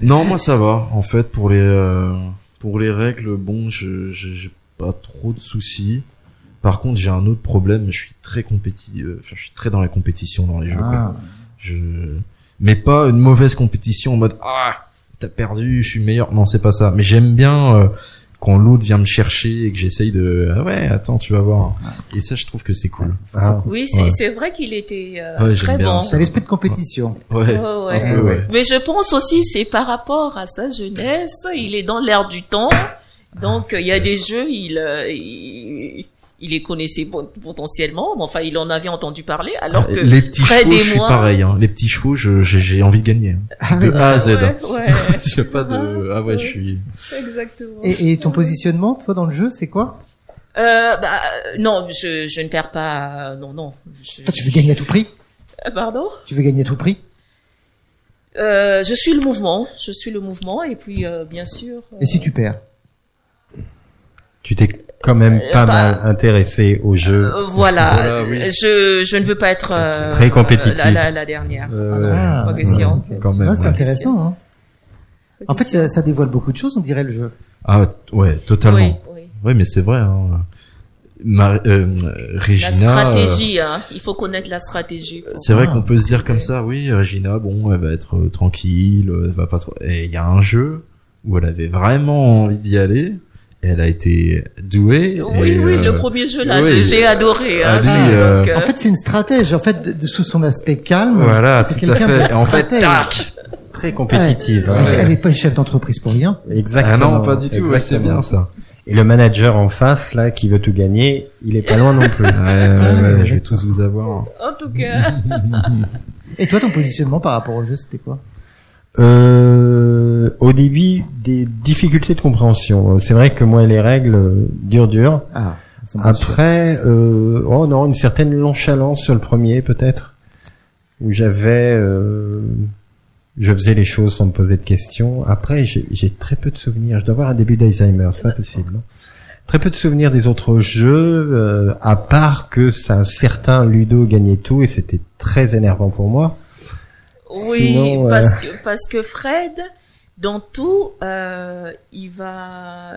Non, moi ça va. En fait, pour les euh, pour les règles, bon, je je- j'ai pas trop de soucis. Par contre, j'ai un autre problème. Je suis très compétitif. Enfin, je suis très dans la compétition dans les jeux. quoi. Je, mais pas une mauvaise compétition en mode ah t'as perdu, je suis meilleur. Non, c'est pas ça. Mais j'aime bien euh, quand l'autre vient me chercher et que j'essaye de ah ouais attends tu vas voir. Et ça, je trouve que c'est cool. Ah. Oui, c'est Ouais. c'est vrai qu'il était euh, Ouais, très bien bon. ça. C'est l'esprit de compétition. Ouais. Ouais. Mais je pense aussi c'est par rapport à sa jeunesse, il est dans l'air du temps. Donc il y a des jeux, il, euh, il il les connaissait pot- potentiellement, mais enfin il en avait entendu parler alors que les petits Fred chevaux, et je suis pareil. Hein. Les petits chevaux, je- j'ai j'ai envie de gagner. hein. Ah De. A à Z. Ouais, ouais, C'est pas de ah ouais, je suis. exactement. Et, et ton positionnement, toi, dans le jeu, c'est quoi? Euh, bah, euh, non, je, je ne perds pas. Non, non. Je, Toi, tu veux gagner à tout prix? Euh, Pardon? Tu veux gagner à tout prix? Euh, je suis le mouvement. Je suis le mouvement et puis euh, bien sûr. euh, Et si tu perds? Tu t'es quand même pas Euh, mal intéressé au jeu. euh, voilà. Voilà, oui. Je je ne veux pas être euh, Très compétitive. La, la, la dernière. Euh, Ah. Quand même, Ouais, c'est ouais. intéressant. Hein. En fait, ça, ça dévoile beaucoup de choses, on dirait le jeu. Ah ouais, totalement. Oui, mais c'est vrai. Hein. Euh, La Regina. euh, stratégie, hein. Il faut connaître la stratégie. C'est vrai qu'on peut se dire comme ça, oui, Regina, bon, elle va être euh, tranquille, euh, elle va pas trop. Et il y a un jeu où elle avait vraiment envie d'y aller, elle a été douée. Oui, et, oui, euh, le premier jeu là, oui. j'ai- adoré. Hein, ça, euh, donc, euh, En fait, c'est une stratège. En fait, de, de- sous son aspect calme, Voilà, c'est tout à quelqu'un de fait. Et en fait, tac Très compétitive. Ouais. hein. Elle est pas une chef d'entreprise pour rien. Ah Exactement. non, pas du tout. Ouais, c'est bien ça. Et le manager en face, là, qui veut tout gagner, il est pas loin non plus. Ouais, ouais, ouais, je vais tous vous avoir. en tout cas. Et toi, ton positionnement par rapport au jeu, c'était quoi? Euh, au début, des difficultés de compréhension. C'est vrai que moi, les règles, euh, dur, dur. Ah, ça. Après, euh, oh non, une certaine nonchalance sur le premier, peut-être, où j'avais, euh, je faisais les choses sans me poser de questions. Après, j'ai très peu de souvenirs. Je dois avoir un début d'Alzheimer, c'est pas possible. non? Très peu de souvenirs des autres jeux, euh, à part que c'est un certain Ludo gagnait tout et c'était très énervant pour moi. Oui, Sinon, euh, parce que parce que Fred, dans tout, euh, il va,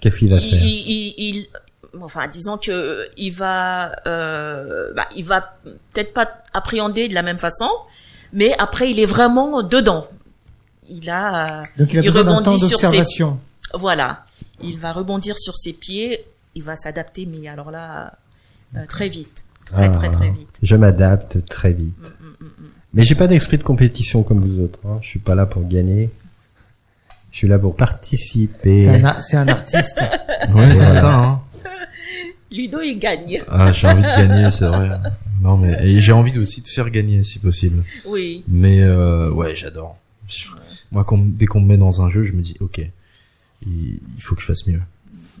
Qu'est-ce qu'il va il, faire il, il- enfin, disons que il va, euh, bah, il va peut-être pas appréhender de la même façon, mais après, il est vraiment dedans. Il a, Donc il a besoin rebondit temps sur ses- d'observation. voilà, il va rebondir sur ses pieds, il va s'adapter, mais alors là, euh, très vite, très Ah. très très vite. Je m'adapte très vite. Mm. Mais j'ai pas d'esprit de compétition comme vous autres. Hein. Je suis pas là pour gagner. Je suis là pour participer. C'est un, a- c'est un artiste. Ouais, c'est ça. Hein. Ludo, il gagne. Ah, j'ai envie de gagner, c'est vrai. Non, mais et j'ai envie aussi de faire gagner, si possible. Oui. Mais euh, ouais, j'adore. Moi, quand, dès qu'on me met dans un jeu, je me dis, ok, il, il faut que je fasse mieux.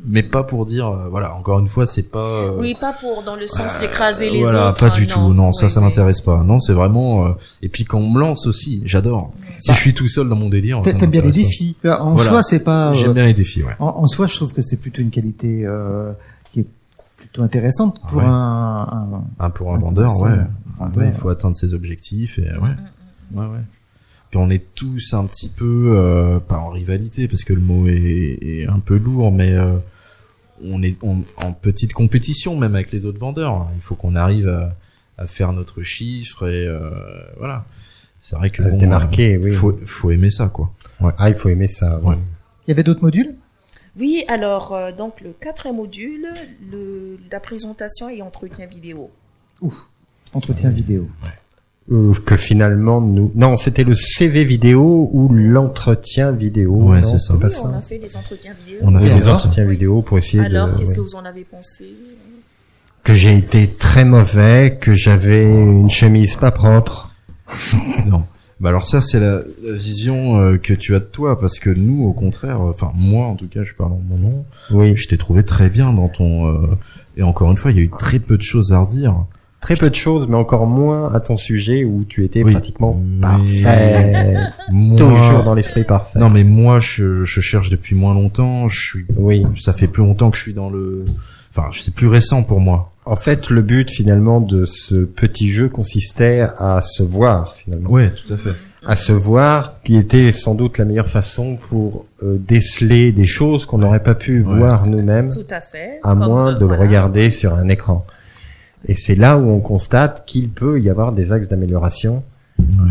Mais pas pour dire, euh, voilà, encore une fois, c'est pas. euh, Oui, pas pour dans le sens d'écraser les voilà, autres. pas hein, du tout. Non, ça, Oui, ça oui. m'intéresse pas. Non, c'est vraiment. euh, Et puis quand on me lance aussi, j'adore. Si Bah, je suis tout seul dans mon délire, T'aimes bien les défis. En Voilà. soi, c'est pas. pas. euh, J'aime bien les défis, ouais. En, en soi, je trouve que c'est plutôt une qualité euh, qui est plutôt intéressante pour Ouais. un, un- Ah, pour un un vendeur, ouais. un il faut atteindre ses objectifs et ouais. Mm, Ouais, ouais. Puis on est tous un petit peu, euh, pas en rivalité parce que le mot est, est un peu lourd, mais euh, on est on- en petite compétition même avec les autres vendeurs. Il faut qu'on arrive à, à faire notre chiffre et euh, voilà. C'est vrai que se bon, démarquer, euh, oui. faut faut aimer ça quoi. Ah, il faut aimer ça. Ouais. Il y avait d'autres modules? Oui, alors, euh, donc, le quatrième module, le, la présentation et entretien vidéo. Entretien vidéo. Euh, que finalement nous. Non, c'était le CV vidéo ou l'entretien vidéo. Ouais, c'est ça. Pas Oui, ça. on a fait des entretiens vidéo. On a fait les alors entretiens Oui. vidéo pour essayer Alors, de. qu'est-ce ouais. que vous en avez pensé? Que j'ai été très mauvais, que j'avais une chemise pas propre. Non. Bah alors ça c'est la, la vision euh, que tu as de toi parce que nous au contraire, euh, enfin moi en tout cas je parle en mon nom, Oui. je t'ai trouvé très bien dans ton euh, et encore une fois il y a eu très peu de choses à redire. Très peu de choses, mais encore moins à ton sujet où tu étais Oui. pratiquement parfait. Moi, Toujours dans l'esprit parfait. non mais moi je, je cherche depuis moins longtemps, je suis Oui. ça fait plus longtemps que je suis dans le enfin c'est plus récent pour moi. En fait, le but finalement de ce petit jeu consistait à se voir finalement. Ouais, tout à fait. à se voir, qui était sans doute la meilleure façon pour euh, déceler des choses qu'on n'aurait pas pu Ouais. voir nous-mêmes, Tout à fait. à Comme, moins de le regarder sur un écran. Et c'est là où on constate qu'il peut y avoir des axes d'amélioration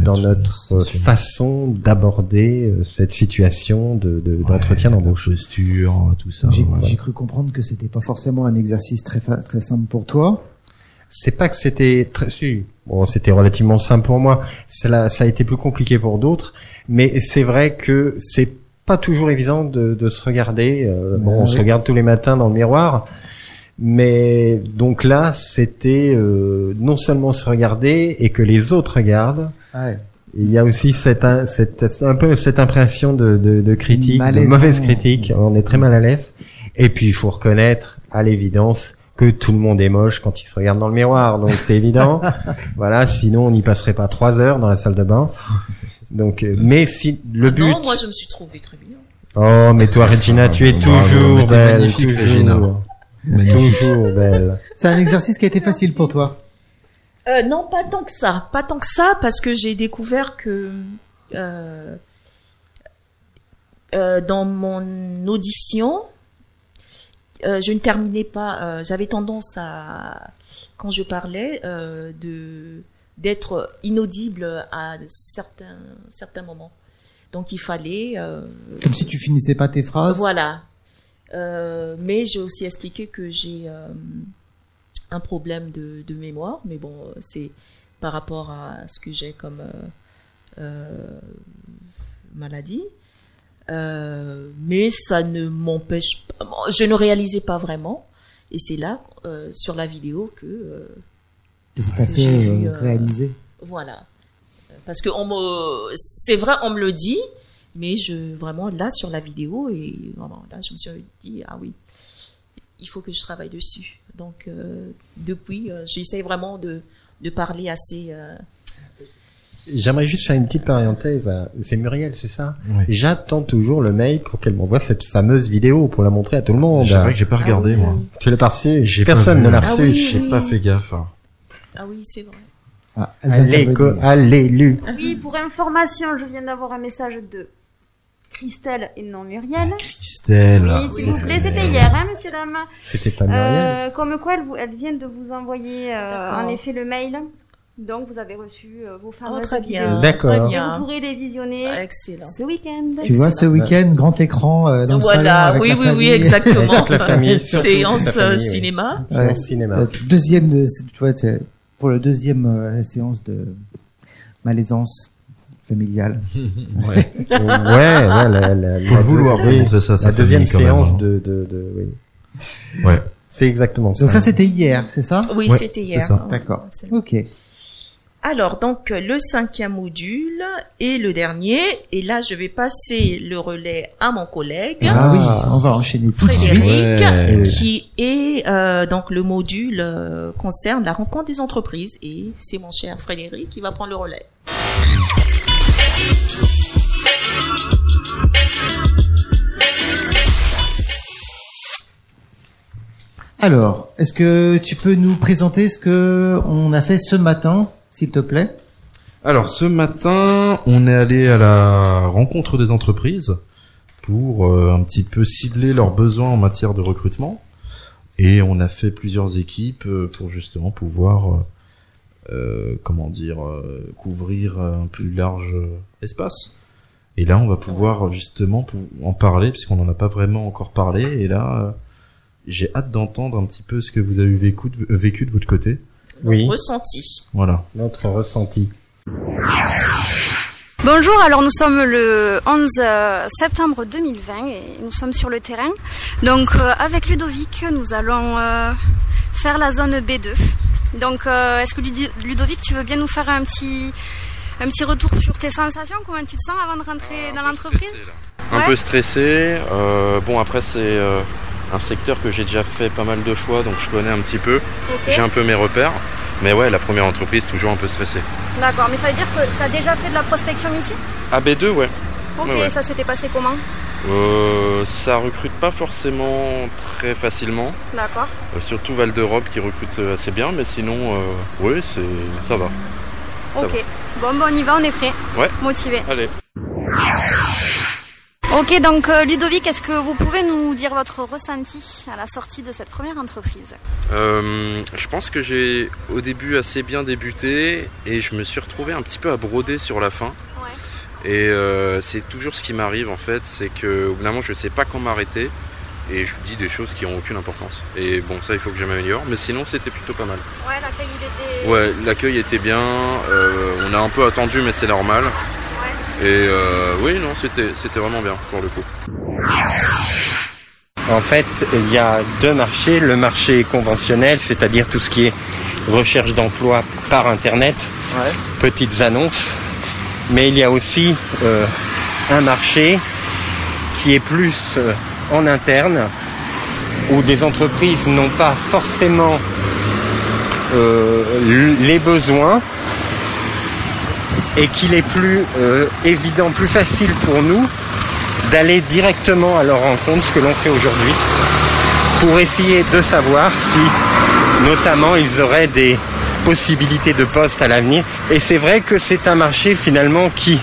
dans notre façon d'aborder euh, cette situation de de- d'entretien d'embauche. posture, tout ça. J'ai ouais. j'ai cru comprendre que c'était pas forcément un exercice très fa- très simple pour toi. C'est pas que c'était très, si, bon, c'était relativement simple pour moi. Cela, ça a été plus compliqué pour d'autres, mais c'est vrai que c'est pas toujours évident de, de se regarder. euh, bon, on oui. se regarde tous les matins dans le miroir, mais donc là, c'était euh, non seulement se regarder et que les autres regardent. Ouais. Il y a aussi cette, un peu cette impression de, de, de critique, de mauvaise critique. On est très mal à l'aise. Et puis il faut reconnaître à l'évidence que tout le monde est moche quand il se regarde dans le miroir. Donc c'est évident. voilà, sinon on n'y passerait pas trois heures dans la salle de bain. Donc, mais si le but. Non, moi je me suis trouvée très bien. Oh, mais toi Regina, tu es toujours belle, magnifique, toujours, Regina. Toujours belle. C'est un exercice qui a été facile pour toi. Euh, non, pas tant que ça. Pas tant que ça, parce que j'ai découvert que euh, euh, dans mon audition, euh, je ne terminais pas. euh, J'avais tendance à, quand je parlais, euh, de d'être inaudible à certains certains moments. Donc il fallait. euh, Comme si tu finissais pas tes phrases. voilà. Euh, mais j'ai aussi expliqué que j'ai euh, un problème de, de mémoire, mais bon, c'est par rapport à ce que j'ai comme euh, maladie. Mais ça ne m'empêche pas. Je ne réalisais pas vraiment. Et c'est là, sur la vidéo, que. Que j'ai réaliser. voilà. Parce que on me, c'est vrai, on me le dit, mais je, vraiment, là, sur la vidéo, et vraiment, là, je me suis dit, ah oui, il faut que je travaille dessus. Donc, euh, depuis, euh, j'essaie vraiment de, de parler assez, euh, J'aimerais juste faire une petite parenthèse. à- C'est Muriel, c'est ça Oui. J'attends toujours le mail pour qu'elle m'envoie cette fameuse vidéo pour la montrer à tout le monde. C'est vrai que j'ai pas regardé, Ah oui, moi. oui. Tu l'as pas reçu Personne ne l'a Ah reçu. oui, J'ai pas fait gaffe. hein. Ah oui, c'est vrai. Ah, Allez, co- allez, lu. Oui, pour information, je viens d'avoir un message de Christelle et non Muriel. Christelle. Oui, s'il vous plaît, c'était hier, hein, messieurs, dames. C'était pas Muriel. Euh, comme quoi, elle, vous, elle vient de vous envoyer euh, D'accord. en effet le mail. Donc, vous avez reçu euh, vos fameuses Oh, très vidéos. bien. D'accord. Vous pourrez les visionner Ah, excellent. ce week-end. Tu vois, ce week-end, grand écran euh, dans le salon Voilà, avec oui, la oui, oui, exactement. Avec la famille, surtout Séance avec la famille, oui. cinéma. Séance Ouais. cinéma. Euh, Deuxième, tu vois, pour le deuxième euh, la séance de malaisance familiale. Ouais. ouais, ouais, la, la, Faut la le vouloir deux- montrer ça La deuxième quand même, séance hein. de, de, de, oui. Ouais. C'est exactement ça. Donc ça, c'était hier, c'est ça? Oui, Ouais, c'était hier. D'accord. Ok. Alors, donc, le cinquième module et le dernier. Et là, je vais passer le relais à mon collègue, Ah, oui, on va enchaîner tout de suite. Frédéric, Ouais. qui est, euh, donc, le module euh, concerne la rencontre des entreprises. Et c'est mon cher Frédéric qui va prendre le relais. Alors, est-ce que tu peux nous présenter ce que on a fait ce matin, s'il te plaît? Alors, ce matin, on est allé à la rencontre des entreprises pour euh, un petit peu cibler leurs besoins en matière de recrutement. Et on a fait plusieurs équipes euh, pour justement pouvoir, euh, comment dire, euh, couvrir un plus large espace. Et là, on va pouvoir justement en parler puisqu'on n'en a pas vraiment encore parlé. Et là, euh, j'ai hâte d'entendre un petit peu ce que vous avez vécu de, vécu de votre côté. Oui, Ressenti. Voilà. notre ressenti. Bonjour, alors nous sommes le 11 euh, septembre 2020 et nous sommes sur le terrain. Donc euh, avec Ludovic, nous allons euh, faire la zone B2. Donc euh, est-ce que Ludovic, tu veux bien nous faire un petit un petit retour sur tes sensations, comment tu te sens avant de rentrer dans l'entreprise? un Ouais. peu stressé. Euh, bon après c'est euh, un secteur que j'ai déjà fait pas mal de fois donc je connais un petit peu. Ok. J'ai un peu mes repères. Mais ouais la première entreprise toujours un peu stressé. D'accord, mais ça veut dire que tu as déjà fait de la prospection ici? AB2 ouais. Ok, Ouais, ouais. ça s'était passé comment? Euh, ça recrute pas forcément très facilement. D'accord. Euh, surtout Val d'Europe qui recrute euh, assez bien mais sinon euh, ouais c'est ça va. Ça Ok. Bon, bon, on y va, on est prêt. Ouais. Motivé. Allez. Ok, donc Ludovic, est-ce que vous pouvez nous dire votre ressenti à la sortie de cette première entreprise? Euh, je pense que j'ai au début assez bien débuté et je me suis retrouvé un petit peu à broder sur la fin. Ouais. Et euh, c'est toujours ce qui m'arrive en fait, c'est que au bout d'un moment je sais pas quand m'arrêter et je dis des choses qui ont aucune importance. Et bon ça il faut que je m'améliore, mais sinon c'était plutôt pas mal. Ouais, l'accueil il était. Ouais, l'accueil était bien, euh, on a un peu attendu mais c'est normal. Et euh, oui non c'était c'était vraiment bien pour le coup. En fait, il y a deux marchés. Le marché conventionnel, c'est-à-dire tout ce qui est recherche d'emploi par Internet, petites annonces. Mais il y a aussi euh, un marché qui est plus euh, en interne, où des entreprises n'ont pas forcément euh, les besoins et qu'il est plus évident, plus facile pour nous d'aller directement à leur rencontre, ce que l'on fait aujourd'hui, pour essayer de savoir si notamment ils auraient des possibilités de poste à l'avenir. Et c'est vrai que c'est un marché finalement qui,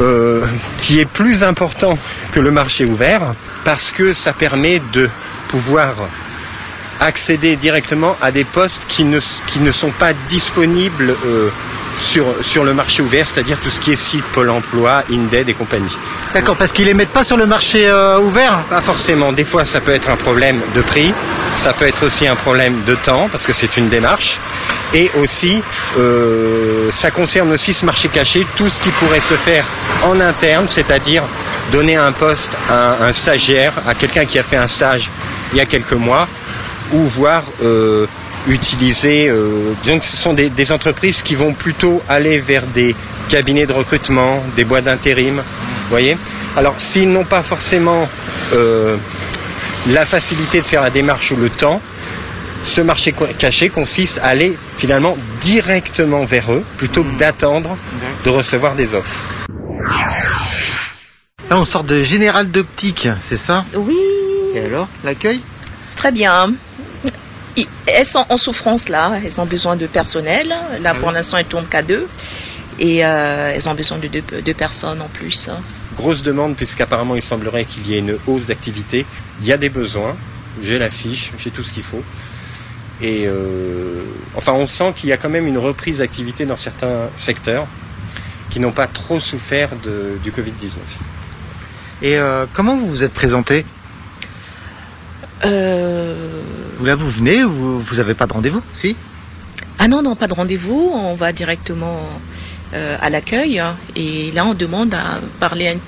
euh, qui est plus important que le marché ouvert parce que ça permet de pouvoir accéder directement à des postes qui ne, qui ne sont pas disponibles euh, sur, sur le marché ouvert, c'est-à-dire tout ce qui est site Pôle emploi, Indeed et compagnie. D'accord, parce qu'ils les mettent pas sur le marché euh, ouvert? Pas forcément. Des fois, ça peut être un problème de prix. Ça peut être aussi un problème de temps, parce que c'est une démarche. Et aussi, euh, ça concerne aussi ce marché caché, tout ce qui pourrait se faire en interne, c'est-à-dire donner un poste à un stagiaire, à quelqu'un qui a fait un stage il y a quelques mois, ou voir euh, utiliser, euh, disons que ce sont des, des entreprises qui vont plutôt aller vers des cabinets de recrutement, des boîtes d'intérim, vous voyez. Alors, s'ils n'ont pas forcément euh, la facilité de faire la démarche ou le temps, ce marché caché consiste à aller finalement directement vers eux plutôt que d'attendre de recevoir des offres. Là, on sort de Général d'Optique, c'est ça? Oui, Et alors, l'accueil? Très bien. Elles sont en souffrance là, elles ont besoin de personnel. Là, Ah pour oui. l'instant, elles tournent qu'à deux. Et euh, elles ont besoin de deux, deux personnes en plus. Grosse demande puisqu'apparemment il semblerait qu'il y ait une hausse d'activité. Il y a des besoins, j'ai la fiche, j'ai tout ce qu'il faut. Et euh, enfin on sent qu'il y a quand même une reprise d'activité dans certains secteurs qui n'ont pas trop souffert de- du Covid-19. Et euh, comment vous vous êtes présenté? Euh, Vous là, vous venez, vous vous avez pas de rendez-vous Si? Ah non, non, pas de rendez-vous. On va directement euh, à l'accueil. Et là, on demande à parler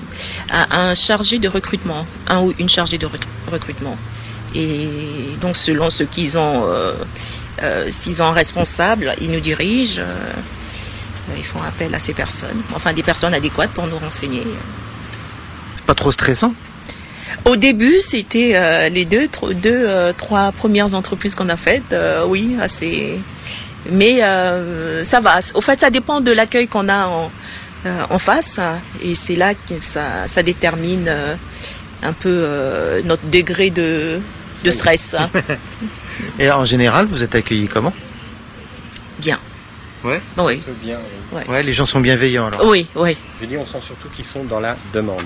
à, un chargé de recrutement, un ou une chargée de rec- recrutement. Et donc, selon ce qu'ils ont, euh, euh, s'ils ont un responsable, ils nous dirigent. ils font appel à ces personnes, enfin des personnes adéquates pour nous renseigner. C'est pas trop stressant? Au début, c'était euh, les deux, tro- deux, euh, trois premières entreprises qu'on a faites. euh, oui, assez. Mais euh, ça va. Au fait, ça dépend de l'accueil qu'on a en, euh, en face, et c'est là que ça, ça détermine euh, un peu euh, notre degré de, de stress. hein. Et en général, vous êtes accueillis comment? Bien. Ouais. Oui. Bien, oui. Ouais, les gens sont bienveillants alors. Oui, oui. Je dis on sent surtout qu'ils sont dans la demande.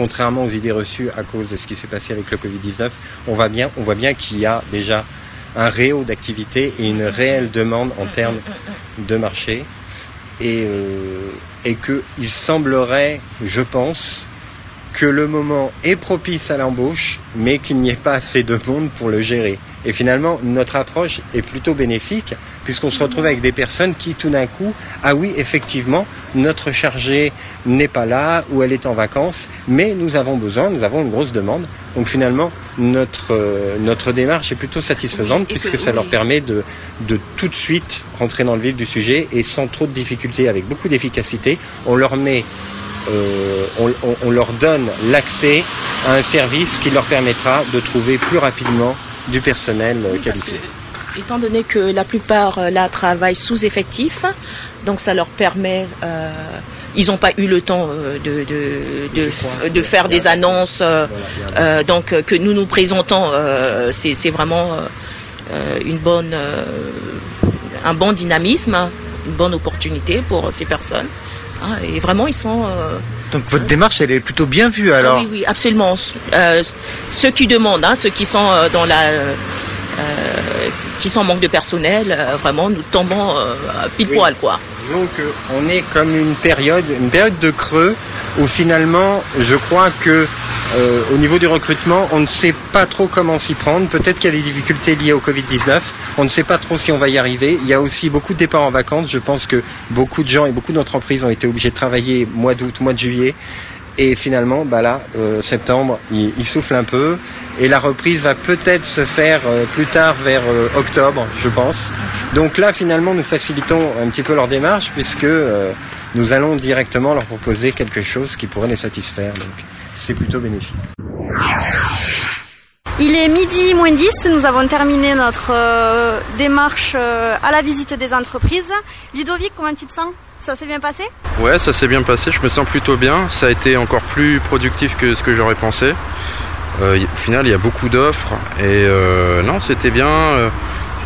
Contrairement aux idées reçues à cause de ce qui s'est passé avec le Covid-19, on voit bien, bien qu'il y a déjà un réau d'activité et une réelle demande en termes de marché. Et, euh, et qu'il semblerait, je pense, que le moment est propice à l'embauche, mais qu'il n'y ait pas assez de monde pour le gérer. Et finalement, notre approche est plutôt bénéfique, puisqu'on se retrouve avec des personnes qui, tout d'un coup, ah oui, effectivement, notre chargée n'est pas là, ou elle est en vacances, mais nous avons besoin, nous avons une grosse demande. Donc finalement, notre, euh, notre démarche est plutôt satisfaisante, Oui, et que- puisque ça leur permet de, de tout de suite rentrer dans le vif du sujet, et sans trop de difficultés, avec beaucoup d'efficacité, on leur met euh, on, on- on leur donne l'accès à un service qui leur permettra de trouver plus rapidement du personnel euh, Oui, qualifié. que, étant donné que la plupart euh, là travaillent sous effectif, donc ça leur permet. euh, ils n'ont pas eu le temps de, de, de, f- de faire des annonces, euh, donc que nous nous présentons, euh, c'est vraiment euh, une bonne, un bon dynamisme une bonne opportunité pour ces personnes. Hein, et vraiment, ils sont. euh, Donc votre démarche, elle est plutôt bien vue alors. ah oui, oui, absolument. Euh, ceux qui demandent, hein, ceux qui sont euh, dans la, euh, qui sont en manque de personnel, euh, vraiment, nous tombons euh, à pile Oui. poil, quoi. Disons qu'on est comme une période, une période de creux où finalement, je crois que euh, au niveau du recrutement, on ne sait pas trop comment s'y prendre. Peut-être qu'il y a des difficultés liées au Covid-19. On ne sait pas trop si on va y arriver. Il y a aussi beaucoup de départs en vacances. Je pense que beaucoup de gens et beaucoup d'entreprises ont été obligés de travailler mois d'août, mois de juillet. Et finalement, bah là, euh, septembre, il, souffle un peu. Et la reprise va peut-être se faire euh, plus tard, vers euh, octobre, je pense. Donc là, finalement, nous facilitons un petit peu leur démarche puisque nous allons directement leur proposer quelque chose qui pourrait les satisfaire. Donc c'est plutôt bénéfique. Il est midi moins 10, nous avons terminé notre démarche à la visite des entreprises. Ludovic, comment tu te sens? Ça s'est bien passé? Ouais, ça s'est bien passé, je me sens plutôt bien. Ça a été encore plus productif que ce que j'aurais pensé. Euh, au final, il y a beaucoup d'offres et euh, non, c'était bien. Euh,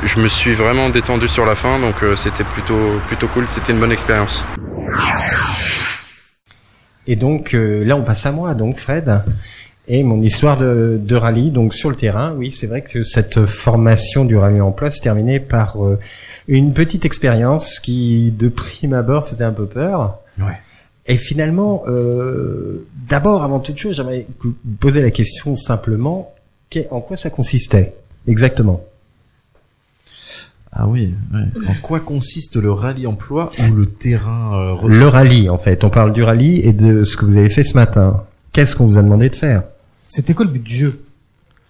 je me suis vraiment détendu sur la fin, donc euh, c'était plutôt plutôt cool. C'était une bonne expérience. Et donc euh, là, on passe à moi, donc Fred. Et mon histoire de, de rallye, donc sur le terrain, oui, c'est vrai que cette formation du rallye emploi se terminait par euh, une petite expérience qui, de prime abord, faisait un peu peur. Ouais. Et finalement, euh, d'abord, avant toute chose, j'aimerais vous poser la question simplement, qu'est- en quoi ça consistait exactement? Ah oui, ouais. En quoi consiste le rallye emploi ou le terrain euh, Le rallye, en fait. On parle du rallye et de ce que vous avez fait ce matin. Qu'est-ce qu'on vous a demandé de faire? C'était quoi le but du jeu?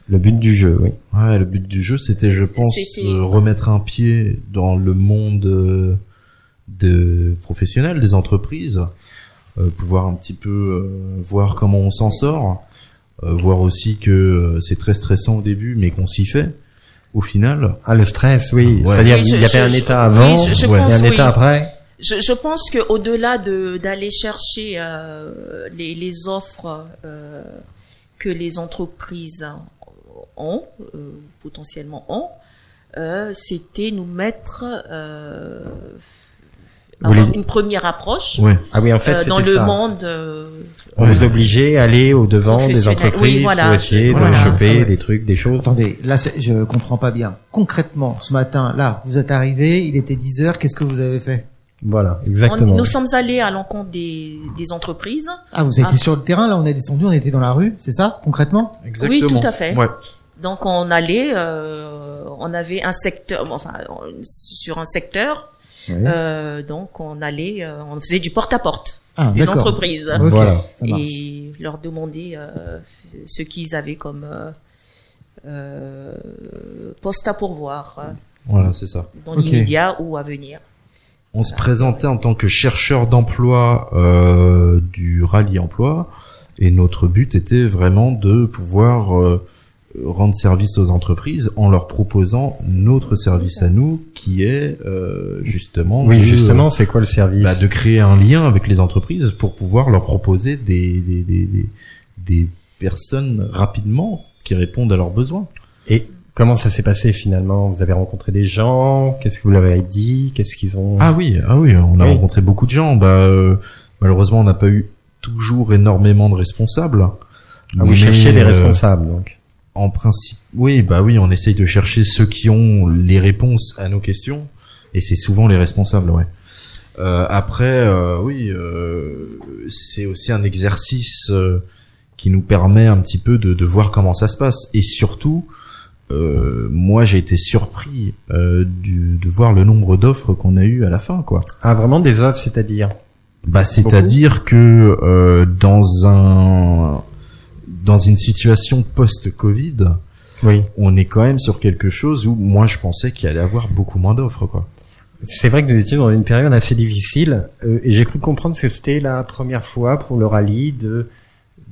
Le but du jeu, oui. Ouais, le but du jeu, c'était, je pense, euh, remettre un pied dans le monde euh, de professionnel des entreprises, euh, pouvoir un petit peu euh, voir comment on s'en sort, euh, voir aussi que euh, c'est très stressant au début, mais qu'on s'y fait. Au final, Ah, le stress, oui. Ouais. C'est-à-dire, Oui, il y je- avait un je- état oui, avant, je- je il y a un état après. Je, je pense que au-delà de d'aller chercher euh, les, les offres euh, que les entreprises ont, euh, potentiellement ont, euh, c'était nous mettre euh, une première approche ouais. Ah oui, en fait, euh, dans le ça. monde. euh, On vous obligeait à aller au devant des entreprises Oui, voilà. pour essayer Voilà. de choper Ah ouais. des trucs, des choses. Attendez, là je comprends pas bien. Concrètement, ce matin, là, vous êtes arrivé, il était 10 heures, qu'est-ce que vous avez fait? Voilà, on- exactement. nous sommes allés à l'encontre des, des entreprises. Ah, vous été Ah. sur le terrain, là on est descendu, on était dans la rue, c'est ça, concrètement? Exactement. tout à fait. Ouais. Donc on allait, euh, on avait un secteur, enfin on- sur un secteur, euh, donc on allait, euh, on faisait du porte-à-porte Ah, des d'accord. entreprises Voilà. ça et leur demander euh, ce qu'ils avaient comme euh, euh, poste à pourvoir euh, Voilà, c'est ça. dans Ok. l'immédiat ou à venir. On se présentait en tant que chercheur d'emploi euh, du rallye emploi et notre but était vraiment de pouvoir euh, rendre service aux entreprises en leur proposant notre service à nous qui est euh, justement Oui, de, justement, c'est quoi le service bah, de créer un lien avec les entreprises pour pouvoir leur proposer des, des, des, des, des personnes rapidement qui répondent à leurs besoins. Et comment ça s'est passé finalement? Vous avez rencontré des gens? Qu'est-ce que vous leur avez dit? Qu'est-ce qu'ils ont Ah oui, ah oui, on a Oui. rencontré beaucoup de gens. Bah, euh, malheureusement, on n'a pas eu toujours énormément de responsables. Ah, vous cherchez des euh, responsables, donc. En principe, oui, bah oui, on essaye de chercher ceux qui ont les réponses à nos questions, et c'est souvent les responsables, ouais. Euh, après, euh, oui, euh, c'est aussi un exercice euh, qui nous permet un petit peu de, de voir comment ça se passe, et surtout, euh, moi, j'ai été surpris euh, du, de voir le nombre d'offres qu'on a eu à la fin, quoi. Ah, vraiment des offres, c'est-à-dire? Bah, c'est-à-dire que euh, dans un dans une situation post-Covid, Oui. on est quand même sur quelque chose où moi je pensais qu'il allait avoir beaucoup moins d'offres, quoi. C'est vrai que nous étions dans une période assez difficile euh, et j'ai cru comprendre que c'était la première fois pour le rallye de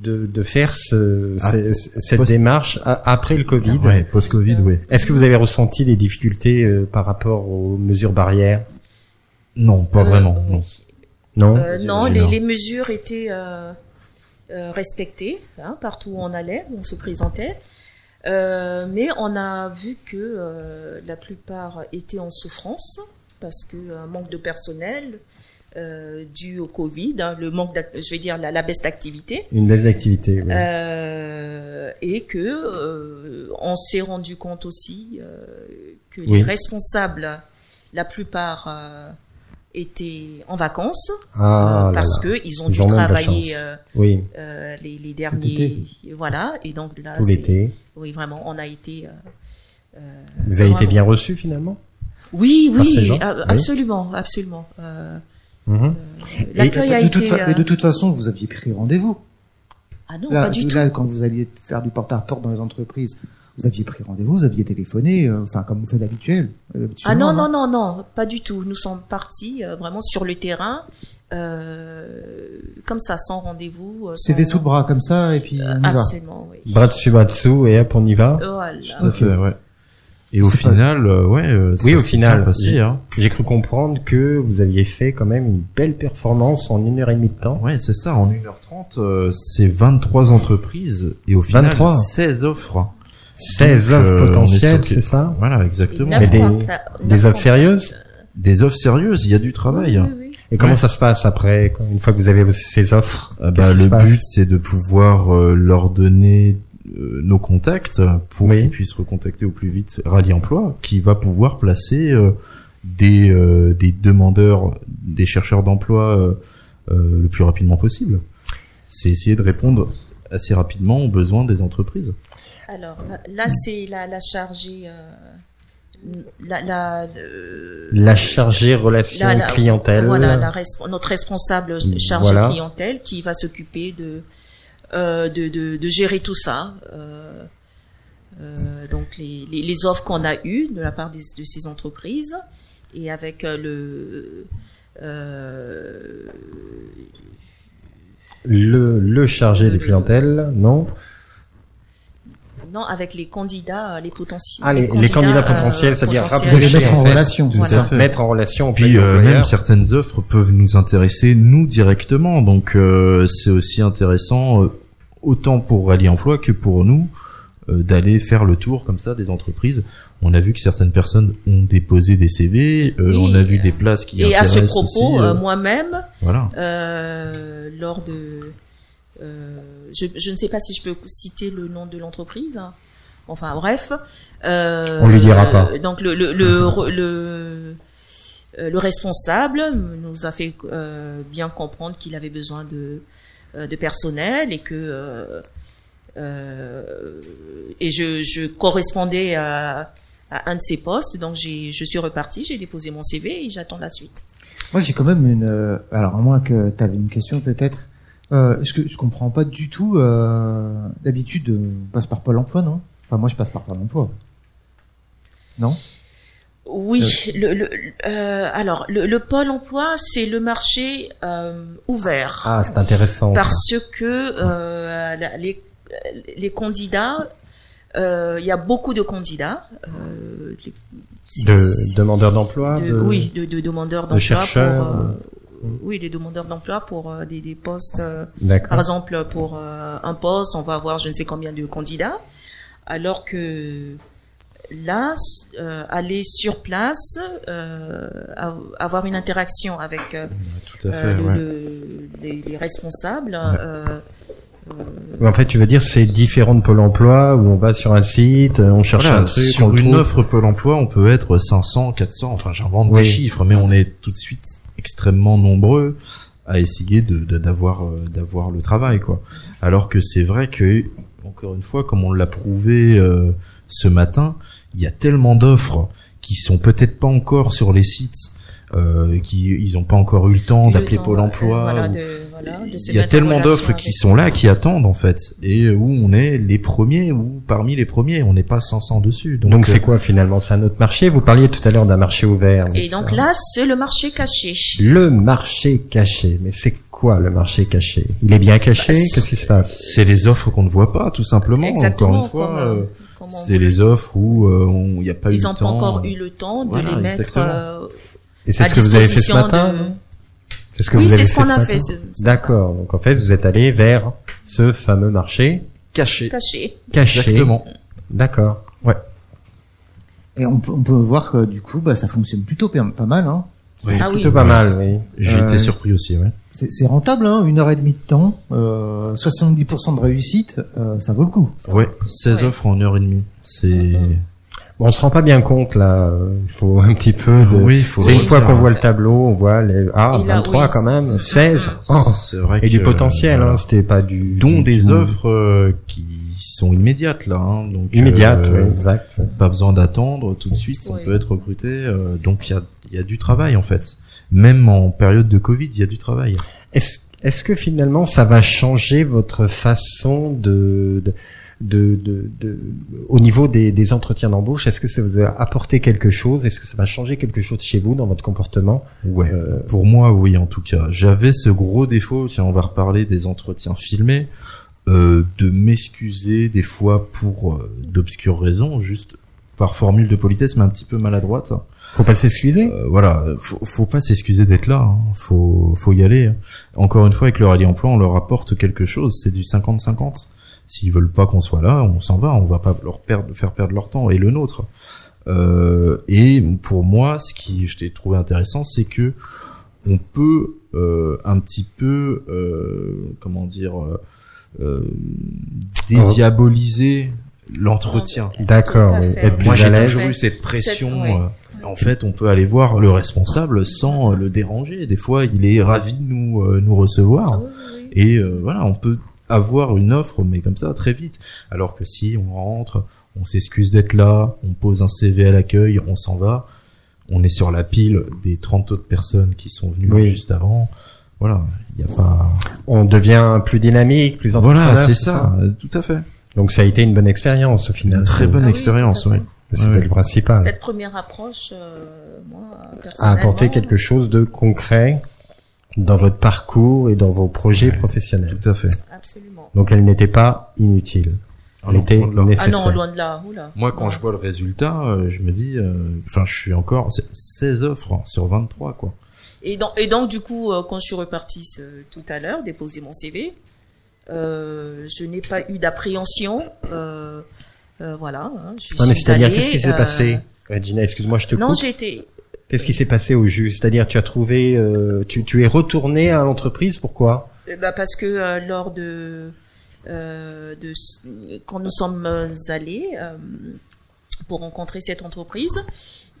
de, de faire ce, Ah, ce- cette post- démarche a- après le Covid. Ouais, post-Covid, oui. Est-ce que vous avez ressenti des difficultés euh, par rapport aux mesures barrières? Non, pas Euh, vraiment. Non. Non? Euh, les, non. les mesures étaient euh, respectées hein, partout où on allait, où on se présentait. Euh, mais on a vu que euh, la plupart étaient en souffrance parce que manque de personnel dû au Covid, hein, le manque, je vais dire la, la baisse d'activité, Une belle activité. oui. et que on s'est rendu compte aussi que Oui. les responsables, la plupart étaient en vacances ah, euh, parce là. que ils ont Ils dû ont travailler euh, Oui, euh, les, les derniers, voilà, et donc là, tout l'été. oui vraiment, on a été. euh, euh, Vous avez été bien reçu finalement? Oui, oui, absolument, absolument. Mhm. L'accueil a de, toute été. euh, mais de toute façon, vous aviez pris rendez-vous. Ah non, là, pas du tout. là, quand vous alliez faire du porte-à-porte dans les entreprises, vous aviez pris rendez-vous, vous aviez téléphoné, euh, enfin comme vous faites d'habituel. euh, Ah non, non, non, non, pas du tout. Nous sommes partis euh, vraiment sur le terrain, euh, comme ça, sans rendez-vous. euh, CV sans- sous le bras comme ça et puis on y va. Absolument, oui. Bras dessus, bras dessous, et hop, on y va. Voilà. Tout à fait, ouais. Et au C'est pas- final, euh, ouais. euh, Oui, au final, j'ai- hein. J'ai cru comprendre que vous aviez fait quand même une belle performance en une heure et demie de temps. Ouais, c'est ça. En 1h30, euh, c'est 23 final et au final, 23. 16 offres. 16 Donc, offres euh, potentielles, c'est ça Voilà, exactement. Mais des- des offres sérieuses Des offres sérieuses, il y a du travail. Oui, oui, oui. Et comment Ouais. ça se passe après, une fois que vous avez ces offres? Euh, Qu'est-ce bah, le but, c'est de pouvoir euh, leur donner euh, nos contacts pour Oui. qu'ils puissent recontacter au plus vite Rallye Emploi, qui va pouvoir placer euh, des, euh, des demandeurs, des chercheurs d'emploi euh, euh, le plus rapidement possible. C'est essayer de répondre assez rapidement aux besoins des entreprises. Alors là, c'est la, la chargée. euh, la, la, euh, La chargée relation la- la- clientèle. Voilà, la resp- notre responsable chargé Voilà. clientèle qui va s'occuper de, euh, de, de, de gérer tout ça. Euh, euh, donc les, les, les offres qu'on a eues de la part des, de ces entreprises et avec le euh, Le, le chargé de Le- clientèle, non non avec les candidats les potentiels Ah, les- les candidats potentiels, c'est-à-dire potentiels. Vous allez mettre en en fait. relation. Tout c'est à ça. fait. Mettre en relation Puis euh, même certaines offres peuvent nous intéresser nous directement, donc euh, c'est aussi intéressant euh, autant pour Rallye Emploi que pour nous euh, d'aller faire le tour comme ça des entreprises. On a vu que certaines personnes ont déposé des CV, euh, on a vu euh, des places qui et à ce propos euh, euh, moi-même voilà. euh, lors de euh, je, je ne sais pas si je peux citer le nom de l'entreprise hein. enfin bref euh, On lui dira pas. euh, donc le le le, le, euh, le responsable nous a fait euh, bien comprendre qu'il avait besoin de euh, de personnel et que euh, euh, et je, je correspondais à, à un de ces postes donc j'ai je suis reparti j'ai déposé mon CV et j'attends la suite Moi, j'ai quand même une. euh, alors, à moins que tu avais une question, peut-être. Euh, je, je comprends pas du tout. Euh, D'habitude, euh, on passe par Pôle Emploi, non? Enfin, moi, je passe par Pôle Emploi. Non? Oui, le, le, euh, alors le, le pôle emploi, c'est le marché euh, ouvert Ah, c'est intéressant. ça. parce que euh, les, les candidats, euh, il y a beaucoup de candidats, euh, les- De demandeurs d'emploi. de- de- oui, de, de demandeurs d'emploi chercheurs, pour, euh, euh, oui, des demandeurs d'emploi pour euh, des, des postes. euh, par exemple, pour euh, un poste, on va avoir je ne sais combien de candidats, alors que là, euh, aller sur place, euh, av- avoir une interaction avec euh, Tout à fait, euh, le- ouais. le- les, les responsables, euh, En fait, tu veux dire, c'est différent de Pôle emploi où on va sur un site, on cherche Voilà, un truc, sur on une trouve. offre Pôle emploi, on peut être 500, 400, enfin j'invente Oui. des chiffres, mais on est tout de suite extrêmement nombreux à essayer de de- d'avoir euh, d'avoir le travail quoi. Alors que c'est vrai que encore une fois, comme on l'a prouvé euh, ce matin, il y a tellement d'offres qui sont peut-être pas encore sur les sites, euh, qui ils ont pas encore eu le temps le d'appeler temps, Pôle euh, emploi. voilà, ou- de, voilà, de se il y a tellement d'offres qui sont là, qui attendent en fait, et où on est les premiers ou parmi les premiers, on n'est pas 500 dessus. Donc, Donc euh, c'est quoi finalement C'est un autre marché? Vous parliez tout à l'heure d'un marché ouvert. Et donc ça- là, c'est le marché caché. Le marché caché. Mais c'est quoi le marché caché? Il est bien caché? Bah, c'est- Qu'est-ce qui se passe? C'est les offres qu'on ne voit pas, tout simplement. Exactement, encore une fois, comme, euh, c'est les offres où euh, il n'y a pas eu Ils le n'ont pas temps. encore eu le temps de Voilà, les mettre euh, Et c'est ce que vous avez fait ce matin de- C'est ce que Oui, vous c'est avez ce qu'on a matin fait. ce- ce D'accord. Donc en fait, vous êtes allé vers ce fameux marché caché. Caché. caché. Exactement. D'accord. Et on peut, on peut voir que du coup, bah, ça fonctionne plutôt pas mal. Hein. Oui. Ah oui. Plutôt pas mal, oui. J'ai Euh, été surpris aussi, ouais. C'est c'est rentable, hein, une heure et demie de temps, euh, 70% de réussite, euh, ça vaut le coup. Ouais, 16 Ouais. offres en une heure et demie. C'est... On se rend pas bien compte là. euh, Il faut un petit peu de. Oui, il faut... C'est une fois qu'on voit le tableau, on voit les ah Et là, 23 oui, quand même, c'est- 16. Oh. C'est vrai Et du potentiel, hein, c'était pas du. dont du- des offres euh, qui sont immédiates là. Hein, donc immédiates, euh, oui, exact. pas besoin d'attendre tout de suite, on peut être recruté. euh, donc il y a, il y a du travail en fait. Même en période de Covid, il y a du travail. Est-ce est-ce que finalement ça va changer votre façon de de de, de, de- au niveau des, des entretiens d'embauche Est-ce que ça vous a apporté quelque chose? Est-ce que ça va changer quelque chose chez vous dans votre comportement? Ouais. Euh, Pour moi, oui, en tout cas. J'avais ce gros défaut, tiens, on va reparler des entretiens filmés, euh, de m'excuser des fois pour euh, d'obscures raisons, juste par formule de politesse, mais un petit peu maladroite. Faut pas s'excuser Euh, voilà, faut, faut pas s'excuser d'être là, hein. faut, faut y aller. Encore une fois, avec le rallye emploi, on leur apporte quelque chose, c'est du 50-50. S'ils veulent pas qu'on soit là, on s'en va, on va pas leur perdre, faire perdre leur temps et le nôtre. Euh, et pour moi, ce qui je t'ai trouvé intéressant, c'est que on peut euh, un petit peu, euh, comment dire, euh, euh, dédiaboliser l'entretien. D'accord, oui. Moi, plus j'ai à l'aise. toujours eu cette pression. Cette- ouais. euh, en fait, on peut aller voir le responsable sans le déranger. Des fois, il est ravi de nous euh, nous recevoir. Ah oui, oui, oui. Et euh, voilà, on peut avoir une offre, mais comme ça, très vite. Alors que si on rentre, on s'excuse d'être là, on pose un CV à l'accueil, on s'en va, on est sur la pile des 30 autres personnes qui sont venues Oui. juste avant. Voilà, il n'y a pas... On devient plus dynamique, plus Voilà, entrepreneur. c'est ça, tout à fait. Donc ça a été une bonne expérience au final. Une très bonne Ah oui, expérience, oui. C'était le principal. Cette première approche, euh, moi, À personnellement, apporter quelque chose de concret dans votre parcours et dans vos projets Ouais. professionnels. Tout à fait. Absolument. Donc elle n'était pas inutile. Ah Elle non, était là. Ah nécessaire. non, loin de là. oula. Moi, quand Non. je vois le résultat, euh, je me dis, euh, enfin, je suis encore c'est 16 offres hein, sur 23, quoi. Et donc, et donc, du coup, euh, quand je suis repartie ce- tout à l'heure, déposer mon CV, euh, je n'ai pas eu d'appréhension. Euh, euh, voilà. hein, je Ah, mais c'est-à-dire, qu'est-ce qui s'est euh, passé Regina, excuse-moi, je te Non, coupe. j'ai été. Qu'est-ce qui s'est passé au jus? C'est-à-dire, tu as trouvé, euh, tu, tu es retourné à l'entreprise, pourquoi? Eh ben, parce que euh, lors de, euh, de quand nous sommes allés pour rencontrer cette entreprise,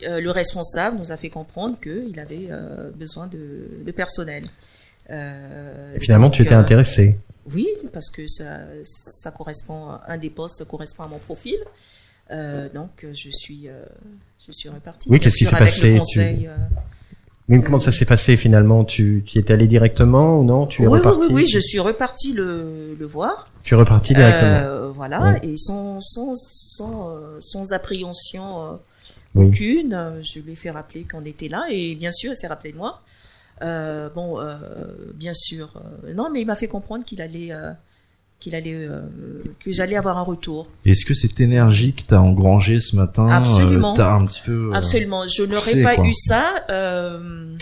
le responsable nous a fait comprendre qu'il avait besoin de, de personnel. Et Finalement, donc, tu étais intéressé. Oui, parce que ça, ça correspond, un des postes correspond à mon profil. Donc, je suis, je suis repartie. Oui, qu'est-ce qui s'est passé, le tu- conseil, euh, Mais comment ça s'est passé finalement? Tu, tu y es allé directement ou non? Tu es oui, oui, reparti oui, oui, je suis repartie le, le voir. Tu es reparti directement. Euh, voilà, et sans, sans, sans, euh, sans appréhension euh, aucune, euh, je lui ai fait rappeler qu'on était là, et bien sûr, elle s'est rappelée de moi. Euh, bon, euh, bien sûr, euh, non, mais il m'a fait comprendre qu'il allait, euh, qu'il allait, euh, que j'allais avoir un retour. Est-ce que cette énergie que t'as engrangée ce matin, Absolument. euh, t'as un petit peu... euh, Absolument, je n'aurais pas quoi. eu ça. euh,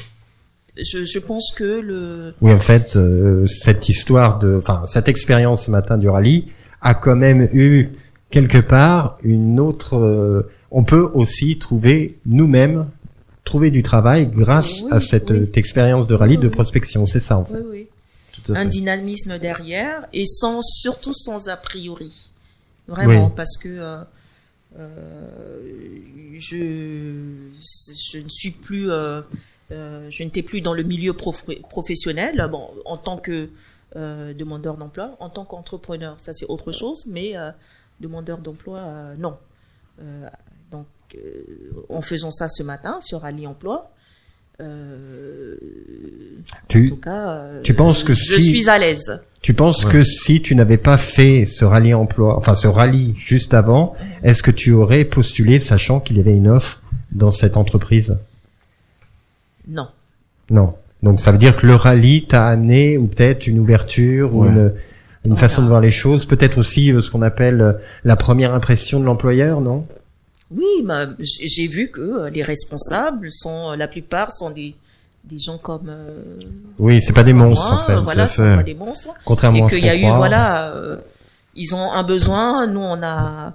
je, je pense que le, Oui, en fait, euh, cette histoire de, enfin, cette expérience ce matin du rallye a quand même eu quelque part une autre. euh, on peut aussi trouver nous-mêmes trouver du travail grâce Oui, à cette oui. euh, expérience de rallye Oui, de oui. prospection. C'est ça. En fait. oui, oui. Un dynamisme derrière et sans surtout sans a priori. Vraiment Oui. parce que euh, euh, je je ne suis plus euh, je n'étais plus dans le milieu prof- professionnel bon en tant que demandeur d'emploi en tant qu'entrepreneur ça c'est autre chose mais demandeur d'emploi non. Donc en faisant ça ce matin sur Ali Emploi euh, en Tu, tout cas, euh, tu penses que je si- suis à l'aise. tu penses Ouais. que si tu n'avais pas fait ce rallye emploi, enfin ce rallye juste avant, est-ce que tu aurais postulé sachant qu'il y avait une offre dans cette entreprise? Non. Non. Donc ça veut dire que le rallye t'a amené ou peut-être une ouverture ou une, une Voilà. façon de voir les choses, peut-être aussi euh, ce qu'on appelle la première impression de l'employeur, non? Oui, j- j'ai vu que euh, les responsables sont, euh, la plupart sont des, des gens comme euh, Oui, c'est pas des monstres moi, en fait, voilà, fait. pas des monstres. contrairement et à ce qu'il y a eu, voilà, euh, ils ont un besoin. Nous, on a,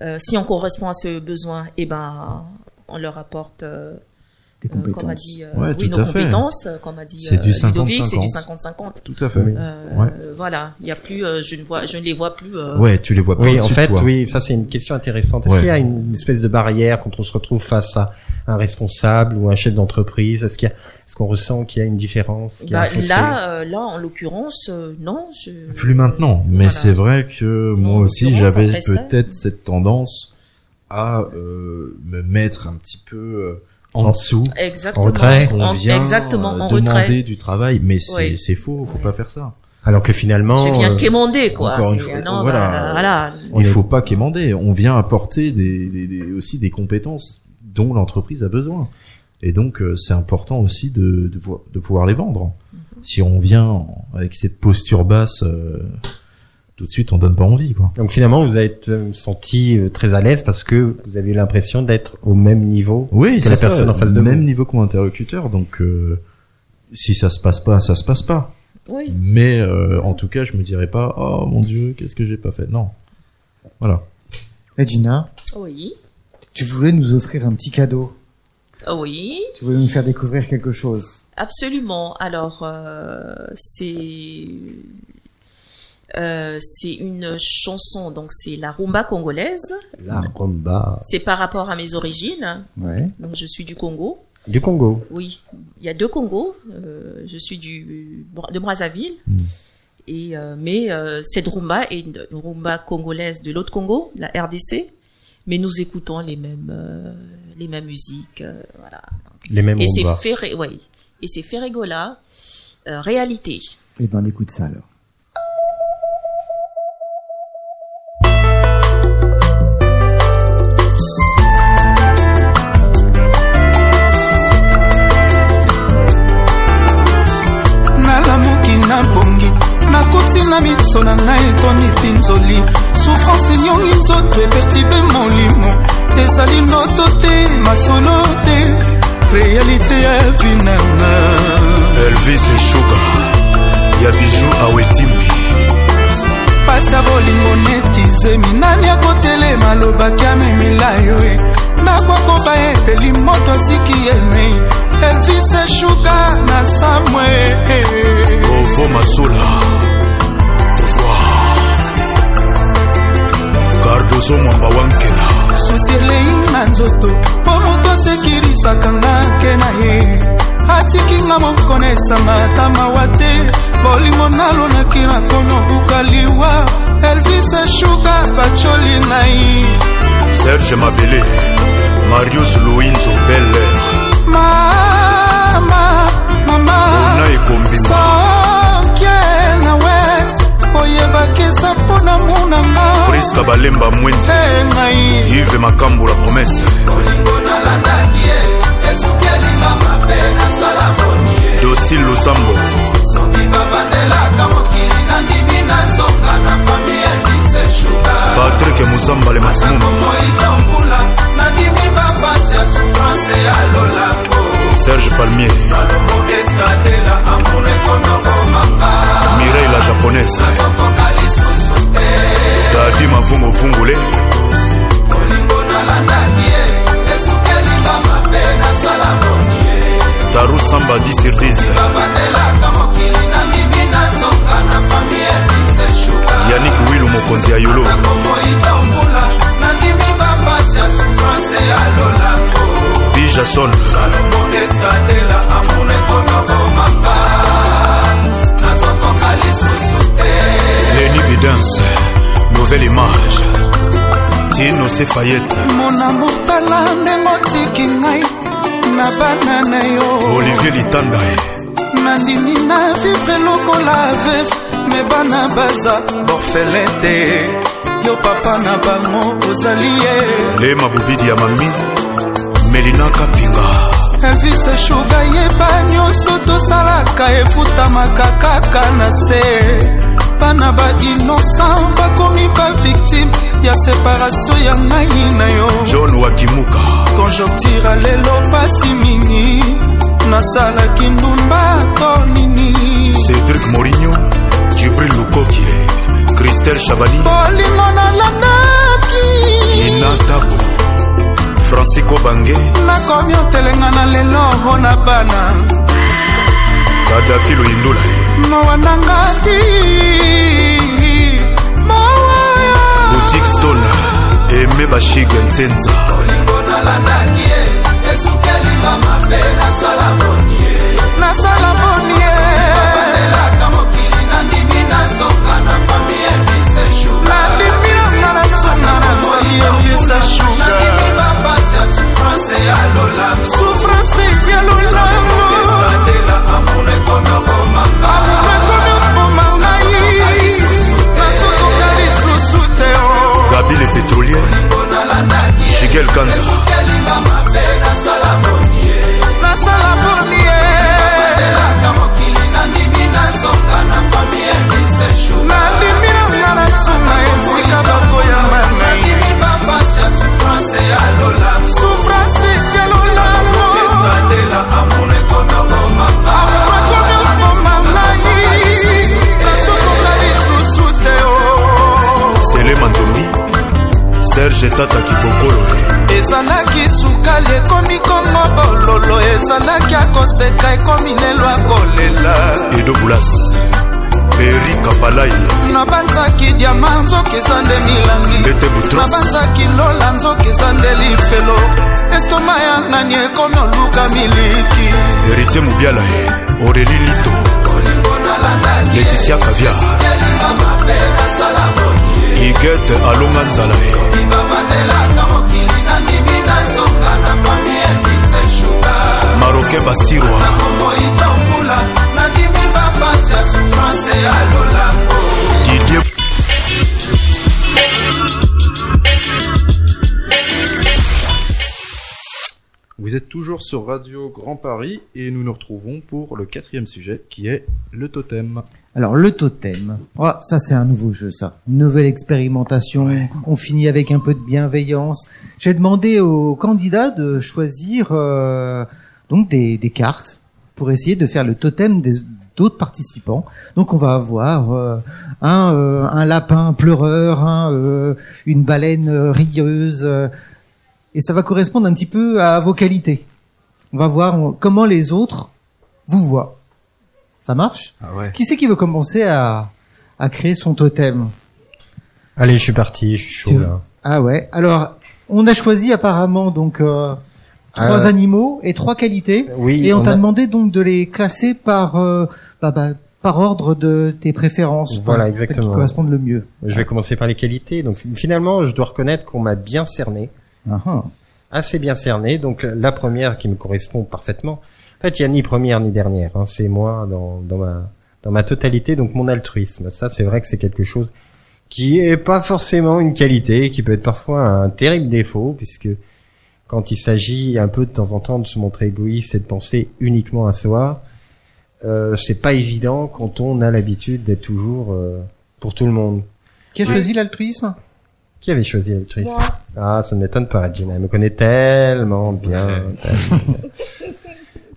Euh, si on correspond à ce besoin, eh ben, on leur apporte, euh, Des euh, comme a compétences. dit, euh, Ouais, oui, tout nos à fait. compétences, euh, comme a dit C'est euh, du Ludovic, c'est du 50-50. 50-50. Tout à fait. Euh, Ouais. Voilà, il y a plus, euh, je ne vois, je ne les vois plus. euh, Ouais, tu les vois pas Oui, en fait, toi. oui, ça c'est une question intéressante. Est-ce Ouais. qu'il y a une espèce de barrière quand on se retrouve face à un responsable ou un chef d'entreprise? Est-ce qu'il y a, est-ce qu'on ressent qu'il y a une différence a bah, un là, euh, là, en l'occurrence, euh, non. Je... Plus maintenant, mais Voilà. c'est vrai que moi aussi j'avais peut-être cette tendance à euh, me mettre un petit peu euh, en dessous. Exactement. En retrait. On En- vient exactement, euh, en demander retrait. du travail, mais c'est Oui. c'est faux, faut pas faire ça. Alors que finalement, Je viens euh, quémander, quoi. une fois, non, voilà. bah, voilà. On Il est- faut pas quémander, on vient apporter des, des- des- aussi des compétences dont l'entreprise a besoin. Et donc euh, c'est important aussi de, de, de pouvoir les vendre. Mhm. Si on vient avec cette posture basse, euh, tout de suite on donne pas envie, quoi. donc finalement, vous êtes euh, senti euh, très à l'aise parce que vous avez l'impression d'être au même niveau. Oui, que c'est la ça, personne en face de même vous. niveau que mon interlocuteur. Donc, euh, si ça se passe pas, ça se passe pas. Oui. Mais euh, en tout cas, je me dirais pas, oh mon dieu, qu'est-ce que j'ai pas fait. Non, voilà. Regina, Oui. tu voulais nous offrir un petit cadeau. Oui. Tu voulais nous faire découvrir quelque chose. Absolument. Alors, euh, c'est euh, c'est une chanson, donc c'est la rumba congolaise. La rumba C'est par rapport à mes origines. Ouais. Donc, je suis du Congo. du Congo. Oui, il y a deux Congos. Euh, je suis du de Brazzaville. Mm. Et euh, mais cette rumba est une rumba congolaise de l'autre Congo, la RDC. Mais nous écoutons les mêmes les mêmes musiques, voilà. Les mêmes Et c'est. Ferre, ouais. Et c'est Ferregola, réalité. Eh ben, on écoute ça alors. Mpinzoli souffrance enyongi nzoto epertibe molimo ezali noto te masolo te. Realite ya vinanga elvis shuga ya biju awetimbi pasi ya bolingo neti zemi nani akotelema alobaki amemela yo e. Nakwakoba epeli moto asiki yemei elvis eshuka na samwe ovo masula gardozo mwamba wankela susi elei na nzoto mpo moto asekirisaka nga ke na ye. Atikinga moko na esanga ata mawa te. Bolingo nalonaki nakomi obuka liwa elvis eshuka bacoli ngai. Serge mabele marius luinzo beller mama mama ona ekombima oyebaki eza mpo na munanga priska balemba mwenzi te ngai. Ive makambo la promese olingo nalandaki ye esuki elinga mabe nasala boni ye. Dosil lusambo. Soki babandelaka mokili nandimi nazonga na fami elise shuga patrik muzambale maximum. Moita mbula nandimi bapasi ya souffrance ya lolango Serge Palmier. Mireille la japonaise. Dadi mavungu vungule. Taru Samba 10 sur 10 Yannick Willu mokonzi ya Yolo nouvelle image. Tino sefayete. Mona motala ndenge otiki ngai na bana na yo. Olivier litanda nandimi na vivre lokola veve me bana baza borfelin te yo papa na bango ozali ye. Le mabubidi ya mami. Melina kapinga. Elvis eshuga yeba nyonso tosalaka efutamaka kaka na se bana ba innocent bakomi bavictime ya separatio ya ngai na yo. John wakimuka. Konjoktira lelo pasi mingi nasalaki ndumba to nini. Cédrik morinho jibril lukokie christel chabani bolingo nalandaki. Inatabo francisco bange nakomi otelenga na lelo mpo na bana. Kadafi loyindula mawa na ngati. Mawayaboutikstone eme bashige ntenza olingo nalandaki ye esukelinga mabe nasala monie nasala monie elaka mokili nandimi nazonga na fami eviseshu nandimi nanga nazonga na fami eviseshuka bapasi ya souffrance ya lola. Souffrance ya lolango amour ekonoboma mobile pétrolière jigel kanza serge tata kibokolo. Ezalaki sukali ekomi kongo bololo ezalaki akoseka ekomi lelo akolela. Edo bulas peri kapalai. Nabanzaki diama nzoki eza nde milangi. Nabanzaki lola nzoki eza nde lifelo. Estoma ya ngani ekomi oluka miliki. Héritier mobiala aurélie lito. Leticia kavia igete alonga nzala. Maroke basirwa Vous êtes toujours sur Radio Grand Paris et nous nous retrouvons pour le quatrième sujet qui est le totem. Alors le totem, oh, ça c'est un nouveau jeu ça, une nouvelle expérimentation. On finit avec un peu de bienveillance. J'ai demandé aux candidats de choisir euh, donc des, des cartes pour essayer de faire le totem des d'autres participants. Donc on va avoir euh, un, euh, un lapin pleureur, un, une baleine rieuse, et ça va correspondre un petit peu à vos qualités. On va voir comment les autres vous voient. Ça marche Ah ouais. Qui c'est qui veut commencer à, à créer son totem Allez, je suis parti, je suis chaud là. Ah ouais. Alors, on a choisi apparemment donc euh, trois Euh, animaux et trois qualités. Oui, et on, t'a a- demandé donc de les classer par euh, bah, bah, par ordre de tes préférences. Voilà, exactement. Qui correspondent le mieux. Je vais commencer par les qualités. Donc finalement, je dois reconnaître qu'on m'a bien cerné, Ah, ah. assez bien cerné. Donc la première qui me correspond parfaitement. En fait, il y a ni première ni dernière. hein. C'est moi dans, dans ma dans ma totalité. Donc mon altruisme. Ça, c'est vrai que c'est quelque chose qui est pas forcément une qualité, qui peut être parfois un terrible défaut, puisque quand il s'agit un peu de temps en temps de se montrer égoïste et de penser uniquement à soi, euh, c'est pas évident quand on a l'habitude d'être toujours euh, pour tout le monde. Qui a choisi l'altruisme? Qui avait choisi l'altruisme Ah, ça ne m'étonne pas, Gina. Elle me connaît tellement bien. tellement bien.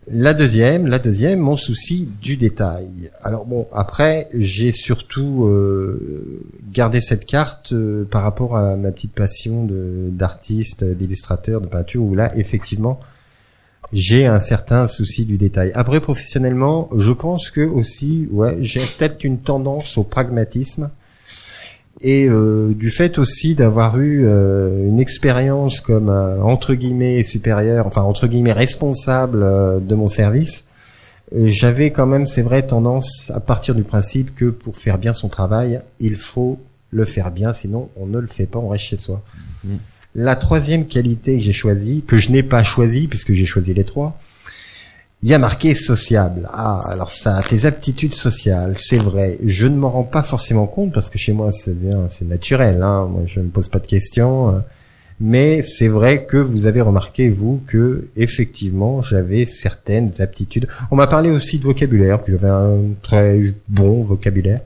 La deuxième, la deuxième, mon souci du détail. Alors bon, après, j'ai surtout euh, gardé cette carte euh, par rapport à ma petite passion de d'artiste, d'illustrateur, de peinture, où là, effectivement, j'ai un certain souci du détail. Après, professionnellement, je pense que aussi, ouais, j'ai peut-être une tendance au pragmatisme et euh, du fait aussi d'avoir eu euh, une expérience comme euh, entre guillemets supérieur, enfin entre guillemets responsable euh, de mon service, euh, j'avais quand même, c'est vrai, tendance à partir du principe que pour faire bien son travail, il faut le faire bien, sinon on ne le fait pas, on reste chez soi. La troisième qualité que j'ai choisie, que je n'ai pas choisie puisque j'ai choisi les trois, il y a marqué sociable. Ah, alors ça, tes aptitudes sociales, c'est vrai. Je ne m'en rends pas forcément compte parce que chez moi, c'est bien, c'est naturel. Hein. Moi, je ne me pose pas de questions. euh, Mais c'est vrai que vous avez remarqué vous que effectivement, j'avais certaines aptitudes. On m'a parlé aussi de vocabulaire, que j'avais un très bon vocabulaire.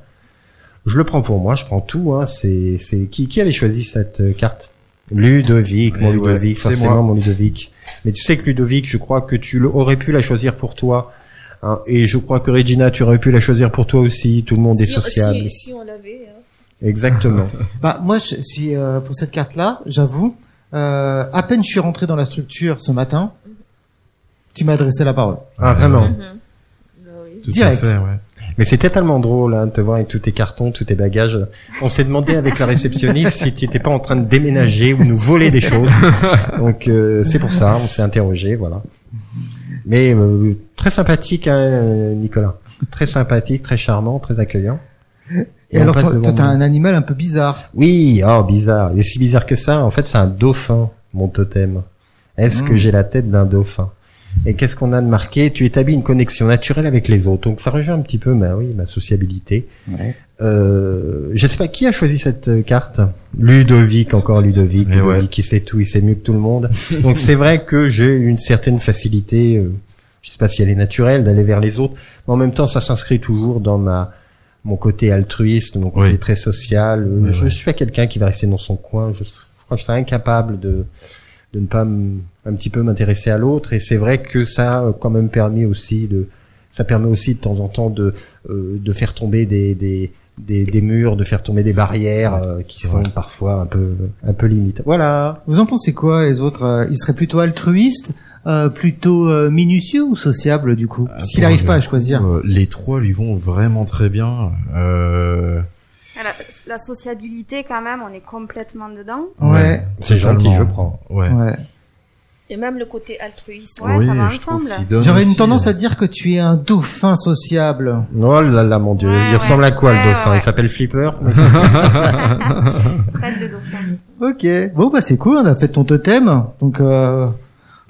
Je le prends pour moi, je prends tout. Hein. C'est, c'est qui, qui avait choisi cette euh, carte? Ludovic, mon Eh ouais, Ludovic, c'est forcément moi. mon Ludovic. Mais tu sais que Ludovic, je crois que tu aurais pu la choisir pour toi. hein, et je crois que Regina, tu aurais pu la choisir pour toi aussi. Tout le monde est Si, sociable. si, si on l'avait. hein. Exactement. Bah moi, je- si euh, pour cette carte-là, j'avoue, euh, à peine je suis rentré dans la structure ce matin, tu m'as adressé la parole. Ah, vraiment. Mhm. Bah oui. Tout Direct. à fait, ouais. Mais c'était tellement drôle hein, de te voir avec tous tes cartons, tous tes bagages. On s'est demandé avec la réceptionniste si tu étais pas en train de déménager ou nous voler des choses. Donc euh, c'est pour ça, on s'est interrogé, voilà. Mais euh, très sympathique, hein, Nicolas. Très sympathique, très charmant, très accueillant. Et, alors, toi, t'as un animal un peu bizarre. Oui, oh bizarre. Il est si bizarre que ça. En fait, c'est un dauphin, mon totem. Est-ce que Mm. j'ai la tête d'un dauphin? Et qu'est-ce qu'on a de marqué? Tu établis une connexion naturelle avec les autres. Donc ça rejoint un petit peu, ma oui, ma sociabilité. Euh, je sais pas qui a choisi cette euh, carte? Ludovic, encore Ludovic. Ludovic, ouais. qui sait tout, il sait mieux que tout le monde. Donc c'est vrai que j'ai une certaine facilité. euh, je sais pas si elle est naturelle d'aller vers les autres, mais en même temps, ça s'inscrit toujours dans ma mon côté altruiste, mon côté Oui. très social. Euh, Ouais, je ouais. suis pas quelqu'un qui va rester dans son coin. Je, je crois que je serais incapable de de ne pas m- un petit peu m'intéresser à l'autre. Et c'est vrai que ça a quand même permis aussi de ça permet aussi de temps en temps de euh, de faire tomber des des des, des murs, de faire tomber des barrières euh, qui sont parfois un peu un peu limites. Voilà. Vous en pensez quoi, les autres euh, Ils seraient plutôt altruistes, euh, plutôt euh, minutieux ou sociables, du coup? Parce qu'il n'arrive pas à choisir. euh, les trois lui vont vraiment très bien. Euh, La, la sociabilité, quand même, on est complètement dedans. Ouais. C'est gentil, je prends. Ouais. Ouais. Et même le côté altruiste. Ouais, ça va ensemble. J'aurais une tendance euh, à dire que tu es un dauphin sociable. Oh là là, mon dieu. Ouais, il ouais. ressemble à quoi Ouais, le dauphin ouais. Il s'appelle Flipper Fred le dauphin. Ok. Bon bah c'est cool, on a fait ton totem. Donc euh,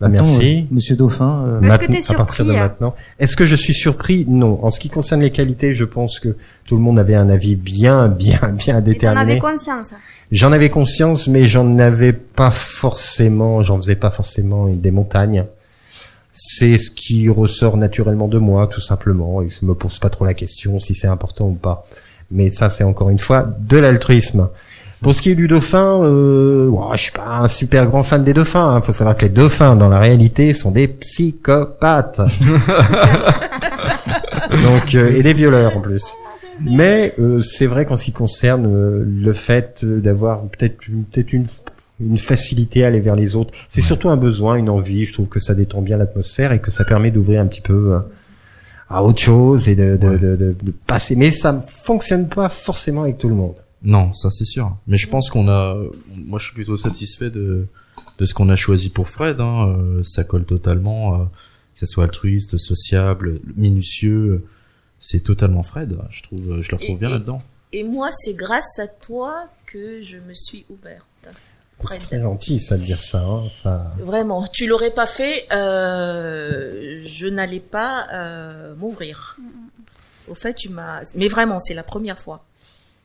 Bah, merci. euh, Monsieur Dauphin. euh, Est-ce que Maintenant- t'es à partir de surpris, hein maintenant. Est-ce que je suis surpris? Non. En ce qui concerne les qualités, je pense que tout le monde avait un avis bien, bien, bien Et t'en avais déterminé. conscience. J'en avais conscience, mais j'en avais pas forcément, j'en faisais pas forcément des montagnes. C'est ce qui ressort naturellement de moi, tout simplement, et je me pose pas trop la question si c'est important ou pas. Mais ça, c'est encore une fois de l'altruisme. Pour ce qui est du dauphin, euh, ouah, je suis pas un super grand fan des dauphins. Il faut savoir que les dauphins, dans la réalité, sont des psychopathes. Donc, euh, et des violeurs en plus. Mais euh, c'est vrai qu'en ce qui concerne euh, le fait d'avoir peut-être une, peut-être une, une facilité à aller vers les autres, c'est surtout un besoin, une envie. Je trouve que ça détend bien l'atmosphère et que ça permet d'ouvrir un petit peu euh, à autre chose et de, de, Ouais. de, de, de passer. Mais ça ne fonctionne pas forcément avec tout le monde. Non, ça c'est sûr. Mais je pense qu'on a. Moi, je suis plutôt satisfait de de ce qu'on a choisi pour Fred. Hein. Euh, ça colle totalement, euh, que ce soit altruiste, sociable, minutieux. C'est totalement Fred. Je trouve, je le retrouve Et- bien là-dedans. Et moi, c'est grâce à toi que je me suis ouverte. C'est très gentil ça de dire ça. Hein, ça... Vraiment, tu l'aurais pas fait, euh, je n'allais pas euh, m'ouvrir. Au fait, tu m'as. Mais vraiment, c'est la première fois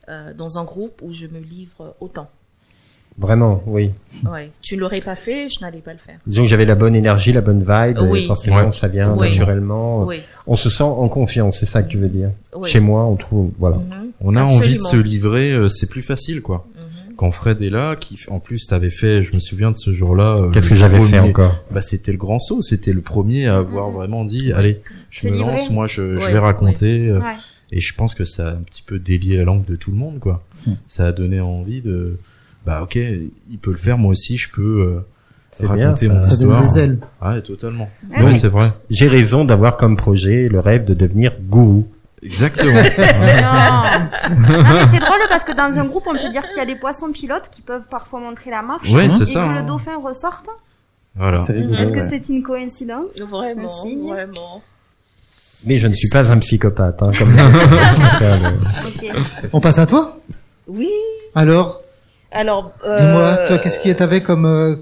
euh, dans un groupe où je me livre autant. Vraiment, oui. Ouais, tu ne l'aurais pas fait, je n'allais pas le faire. Disons que j'avais la bonne énergie, la bonne vibe. Oui. et forcément, Ouais. ça vient Oui. naturellement. Oui, On se sent en confiance, c'est ça que tu veux dire. oui. Chez moi, on trouve, voilà. Mhm, On a envie de se livrer, euh, c'est plus facile, quoi. mhm. Quand Fred est là, qui en plus t'avais fait, je me souviens de ce jour-là. euh, Qu'est-ce que j'avais fait encore? Bah c'était le grand saut, c'était le premier à avoir Mhm. vraiment dit, allez, je me lance, moi je, je vais raconter. euh, Ouais. Et je pense que ça a un petit peu délié la langue de tout le monde, quoi. Mm. Ça a donné envie de, bah ok, il peut le faire, moi aussi je peux euh, C'est raconter bien, ça. mon Ça donne histoire. des ailes. Ouais, totalement. Ouais. Ouais, Donc- c'est vrai. J'ai raison d'avoir comme projet le rêve de devenir gourou. Exactement. Non. non, mais c'est drôle parce que dans un groupe, on peut dire qu'il y a des poissons pilotes qui peuvent parfois montrer la marche. Ouais, et c'est que le hein. dauphin ressorte. Voilà. Est-ce que ouais. c'est une coïncidence? Vraiment, Un vraiment. Mais je ne suis pas un psychopathe, hein, comme. On passe à toi Oui. Alors, Alors, euh, dis-moi, toi, qu'est-ce qui t'avait comme... Euh...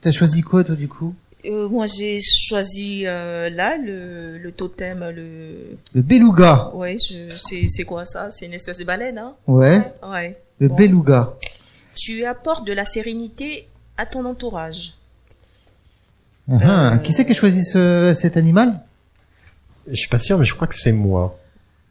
T'as choisi quoi, toi, du coup? Euh, Moi, j'ai choisi euh, là le, le totem, le. Le beluga. Ouais, je... c'est c'est quoi ça? C'est une espèce de baleine, hein? Ouais, Ouais. le Bon. beluga. Tu apportes de la sérénité à ton entourage. Ah, ah. Euh, Qui c'est qui a choisi ce, cet animal? Je suis pas sûr, mais je crois que c'est moi.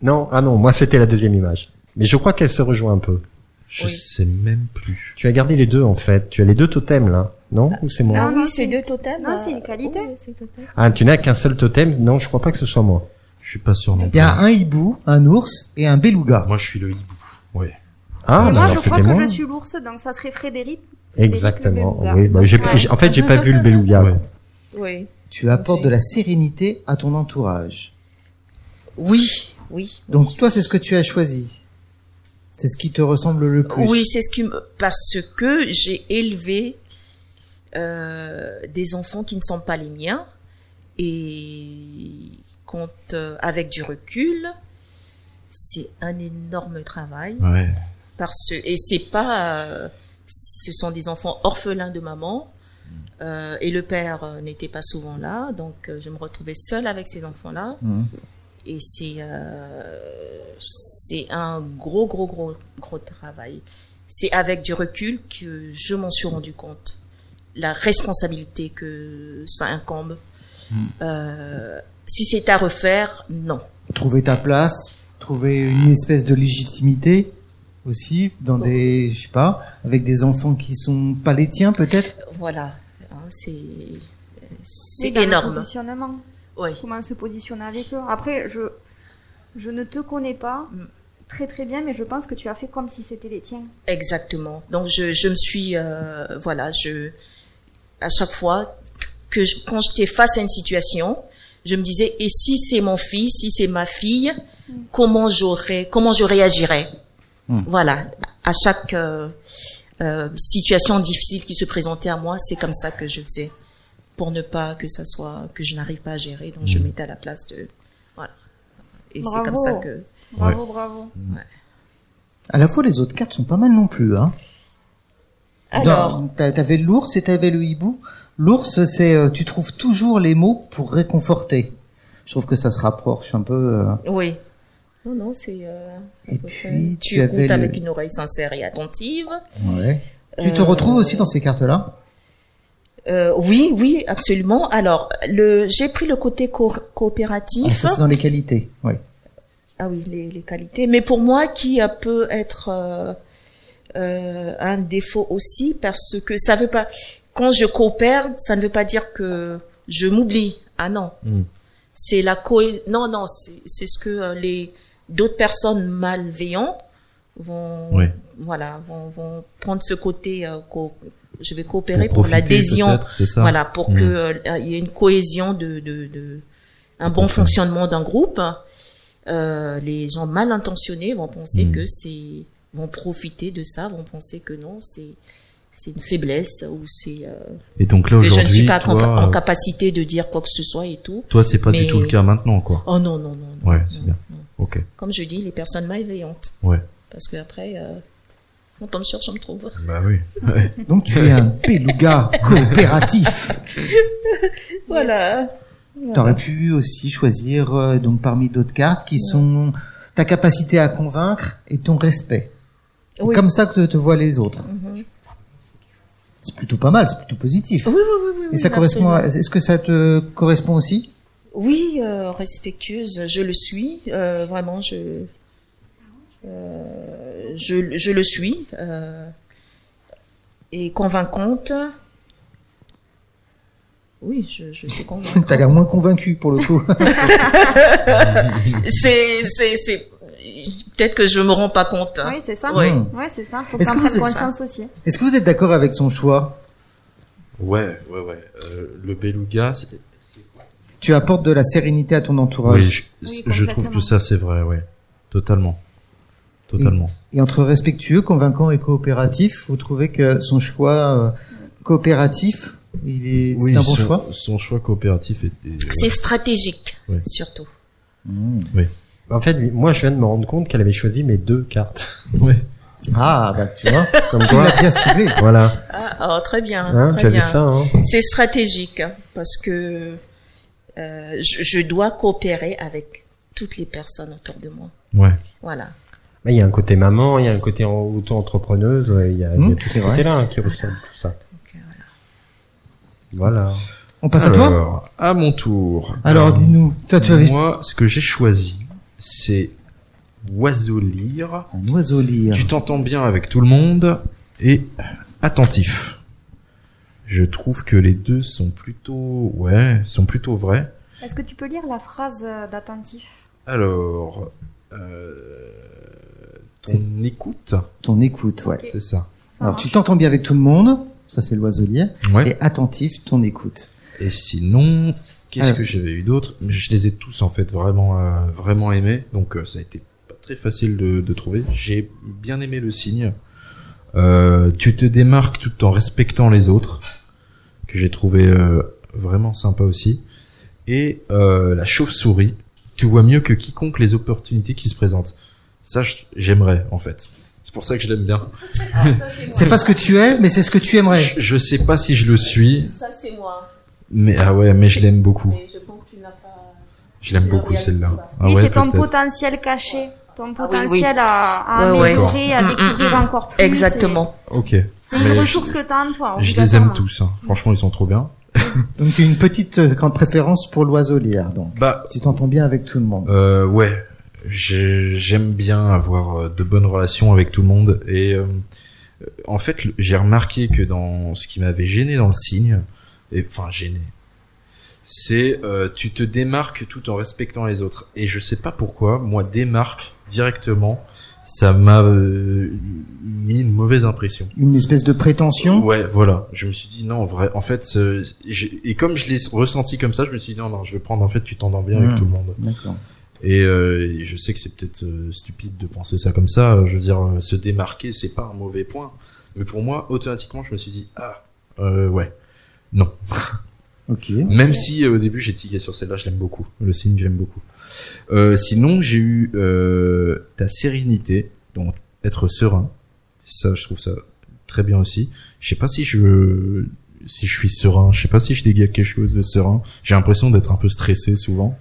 Non, ah non, moi c'était la deuxième image. Mais je crois qu'elle se rejoint un peu. Je Oui. sais même plus. Tu as gardé les deux en fait. Tu as les deux totems là, non Ou c'est moi Ah, Ah oui, c'est- deux totems. non, euh, c'est une qualité. oui, c'est totem. Ah, tu n'as qu'un seul totem Non, je crois pas que ce soit moi. Je suis pas sûr non Il plus. y a un hibou, un ours et un beluga. Moi, je suis le hibou. Ouais. Ah, Et bah moi, alors je crois c'était que moi. je suis l'ours, donc ça serait Frédéric. Exactement. Oui, bah, j'ai, Ouais. j'ai- en fait, j'ai pas vu le beluga. Ouais. Oui. Tu apportes de la sérénité à ton entourage. Oui, oui. Donc toi, c'est ce que tu as choisi. C'est ce qui te ressemble le plus. Oui, c'est ce qui me... parce que j'ai élevé euh, des enfants qui ne sont pas les miens et quand euh, avec du recul, c'est un énorme travail Ouais. parce et c'est pas euh, ce sont des enfants orphelins de maman euh, et le père euh, n'était pas souvent là donc euh, je me retrouvais seule avec ces enfants là Mhm. et c'est c'est un gros gros gros gros travail. C'est avec du recul que je m'en suis rendu compte. La responsabilité que ça incombe. Euh, si c'est à refaire non. Trouver ta place, trouver une espèce de légitimité aussi dans des, je sais pas, avec des enfants qui sont pas les tiens peut-être? voilà c'est c'est Oui, dans le énorme positionnement. Comment se positionner avec eux? Après, je, je ne te connais pas Mm. très très bien, mais je pense que tu as fait comme si c'était les tiens. Exactement. Donc je, je me suis euh, voilà, je à chaque fois que je- quand j'étais face à une situation, je me disais et si c'est mon fils, si c'est ma fille, comment j'aurais comment je réagirais? Mm. Voilà, à chaque euh, euh, situation difficile qui se présentait à moi, c'est comme ça que je faisais pour ne pas que ça soit que je n'arrive pas à gérer. Donc je mettais à la place de voilà. Et c'est comme ça que Bravo, bravo. À la fois, les autres cartes sont pas mal non plus. Hein. alors T'avais l'ours et t'avais le hibou. L'ours, c'est euh, tu trouves toujours les mots pour réconforter. Je trouve que ça se rapproche un peu. euh, oui. Non non, c'est euh, Et puis tu, tu avais écoutes le- avec une oreille sincère et attentive. Ouais. Tu te Euh, retrouves aussi dans ces cartes-là? Euh, oui, oui, absolument. Alors, le, j'ai pris le côté co- ah, coopératif. Ça, c'est dans les qualités. Ouais. Ah oui, les, les qualités. Mais pour moi, qui euh, peut être euh, euh, un défaut aussi, parce que ça veut pas. Quand je coopère, ça ne veut pas dire que je m'oublie. Ah non. Mm. C'est la cohé. Non, non, c'est, ce que euh, les d'autres personnes malveillantes vont. Oui. Voilà, vont, vont prendre ce côté. euh, co- je vais coopérer Pour l'adhésion. Voilà, pour Mm. que euh, il y ait une cohésion de, de, de un bon fonctionnement d'un groupe. Euh, les gens mal intentionnés vont penser Mm. que c'est vont profiter de ça, vont penser que non, c'est c'est une faiblesse ou c'est euh, Et donc là que je ne aujourd'hui, suis pas en- toi, en capacité de dire quoi que ce soit et tout. toi c'est pas du tout le cas maintenant quoi. Oh non non non. non, Ouais, c'est bien. Comme je dis, les personnes malveillantes. Ouais. Parce que après, euh, quand on me cherche, on me trouve. Bah oui. Ouais. Donc tu es un beluga coopératif. Voilà. T'aurais pu aussi choisir euh, donc parmi d'autres cartes qui sont ta capacité à convaincre et ton respect. C'est Oui. comme ça que te, te voient les autres. Mhm. C'est plutôt pas mal, c'est plutôt positif. Oui oui oui oui. et ça correspond. Est-ce que ça te correspond aussi? Oui, euh, respectueuse, je le suis. euh, vraiment, je, euh, je, je le suis. euh, et convaincante. Oui, je, je sais convaincre. T'as l'air moins convaincu pour le coup. c'est, c'est, c'est. Peut-être que je me rends pas compte. hein. Oui, c'est ça. Oui. Ouais, c'est ça. Faut Est-ce que vous êtes aussi. Est-ce que vous êtes d'accord avec son choix? Ouais, ouais, ouais. Euh, le beluga, c'est- Tu apportes de la sérénité à ton entourage. oui, je, Oui, je trouve que ça c'est vrai, ouais. Totalement. Totalement. Et entre respectueux, convaincant et coopératif, vous trouvez que son choix euh, coopératif, il est, Oui, c'est un bon son, choix? son choix coopératif est, est- C'est stratégique, surtout. En fait, moi, je viens de me rendre compte qu'elle avait choisi mes deux cartes. ouais. Ah, bah tu vois, Comme tu quoi. l'as bien ciblé. Voilà. Ah, oh, très bien, Hein, très tu as vu bien. ça, hein C'est stratégique parce que euh, je, je dois coopérer avec toutes les personnes autour de moi. Ouais. Voilà. Mais il y a un côté maman, il y a un côté en- auto-entrepreneuse, il y a, il y a Mmh, tout c'est ce vrai. côté-là hein, qui ressemble tout ça. Voilà. On passe à toi Alors, à mon tour. Alors dis-nous, toi tu avais Moi, ce que j'ai choisi, c'est oiseau lire. un oiseau lire. Tu t'entends bien avec tout le monde et attentif. Je trouve que les deux sont plutôt, ouais, sont plutôt vrais. Est-ce que tu peux lire la phrase euh, d'attentif? Alors, euh, Ton écoute, Ton écoute, ouais. c'est ça. Alors tu t'entends bien avec tout le monde, ça c'est l'oiselier, Ouais. et attentif, ton écoute. Et sinon, qu'est-ce Alors. que j'avais eu d'autre? Je les ai tous en fait vraiment euh, vraiment aimés, donc euh, ça a été pas très facile de, de trouver. J'ai bien aimé le signe. Euh, tu te démarques tout en respectant les autres, que j'ai trouvé euh, vraiment sympa aussi. Et euh, la chauve-souris, tu vois mieux que quiconque les opportunités qui se présentent. Ça, j'aimerais en fait. C'est pour ça que je l'aime bien. C'est pas ce que tu es, mais c'est ce que tu aimerais. Je, je sais pas si je le suis, Ça, c'est moi. mais ah ouais, mais je l'aime beaucoup. Mais je pense que tu n'as pas. Je l'aime beaucoup celle-là. Ah ouais, c'est ton potentiel caché, ton Ah oui, potentiel oui. à, à Ouais, à découvrir mm. encore plus. Exactement. Ok. C'est une ressource que t'as en toi. Je les aime tous. hein. Franchement, ils sont trop bien. Donc tu as une petite euh, grande préférence pour l'oisellière, donc. Bah, Tu t'entends bien avec tout le monde. euh, ouais. J'ai- J'aime bien avoir euh, de bonnes relations avec tout le monde et euh, en fait, j'ai remarqué que dans ce qui m'avait gêné dans le signe, et enfin gêné, c'est euh, tu te démarques tout en respectant les autres. Et je sais pas pourquoi, moi démarque directement, ça m'a euh, mis une mauvaise impression. Une espèce de prétention? Ouais, voilà. Je me suis dit non, en vrai, en fait, euh, et comme je l'ai ressenti comme ça, je me suis dit non, non, je vais prendre. En fait, tu t'entends bien Mmh. avec tout le monde. D'accord. Et, euh, et je sais que c'est peut-être euh, stupide de penser ça comme ça. Je veux dire, euh, se démarquer, c'est pas un mauvais point. Mais pour moi, automatiquement, je me suis dit ah, euh, ouais, non. Ok. Même si au début j'ai tiqué sur celle-là, je l'aime beaucoup. Le signe, j'aime beaucoup. Euh, sinon, j'ai eu euh, ta sérénité, donc être serein. Ça, je trouve ça très bien aussi. Je sais pas si je si je suis serein. Je sais pas si je dégage quelque chose de serein. J'ai l'impression d'être un peu stressé souvent.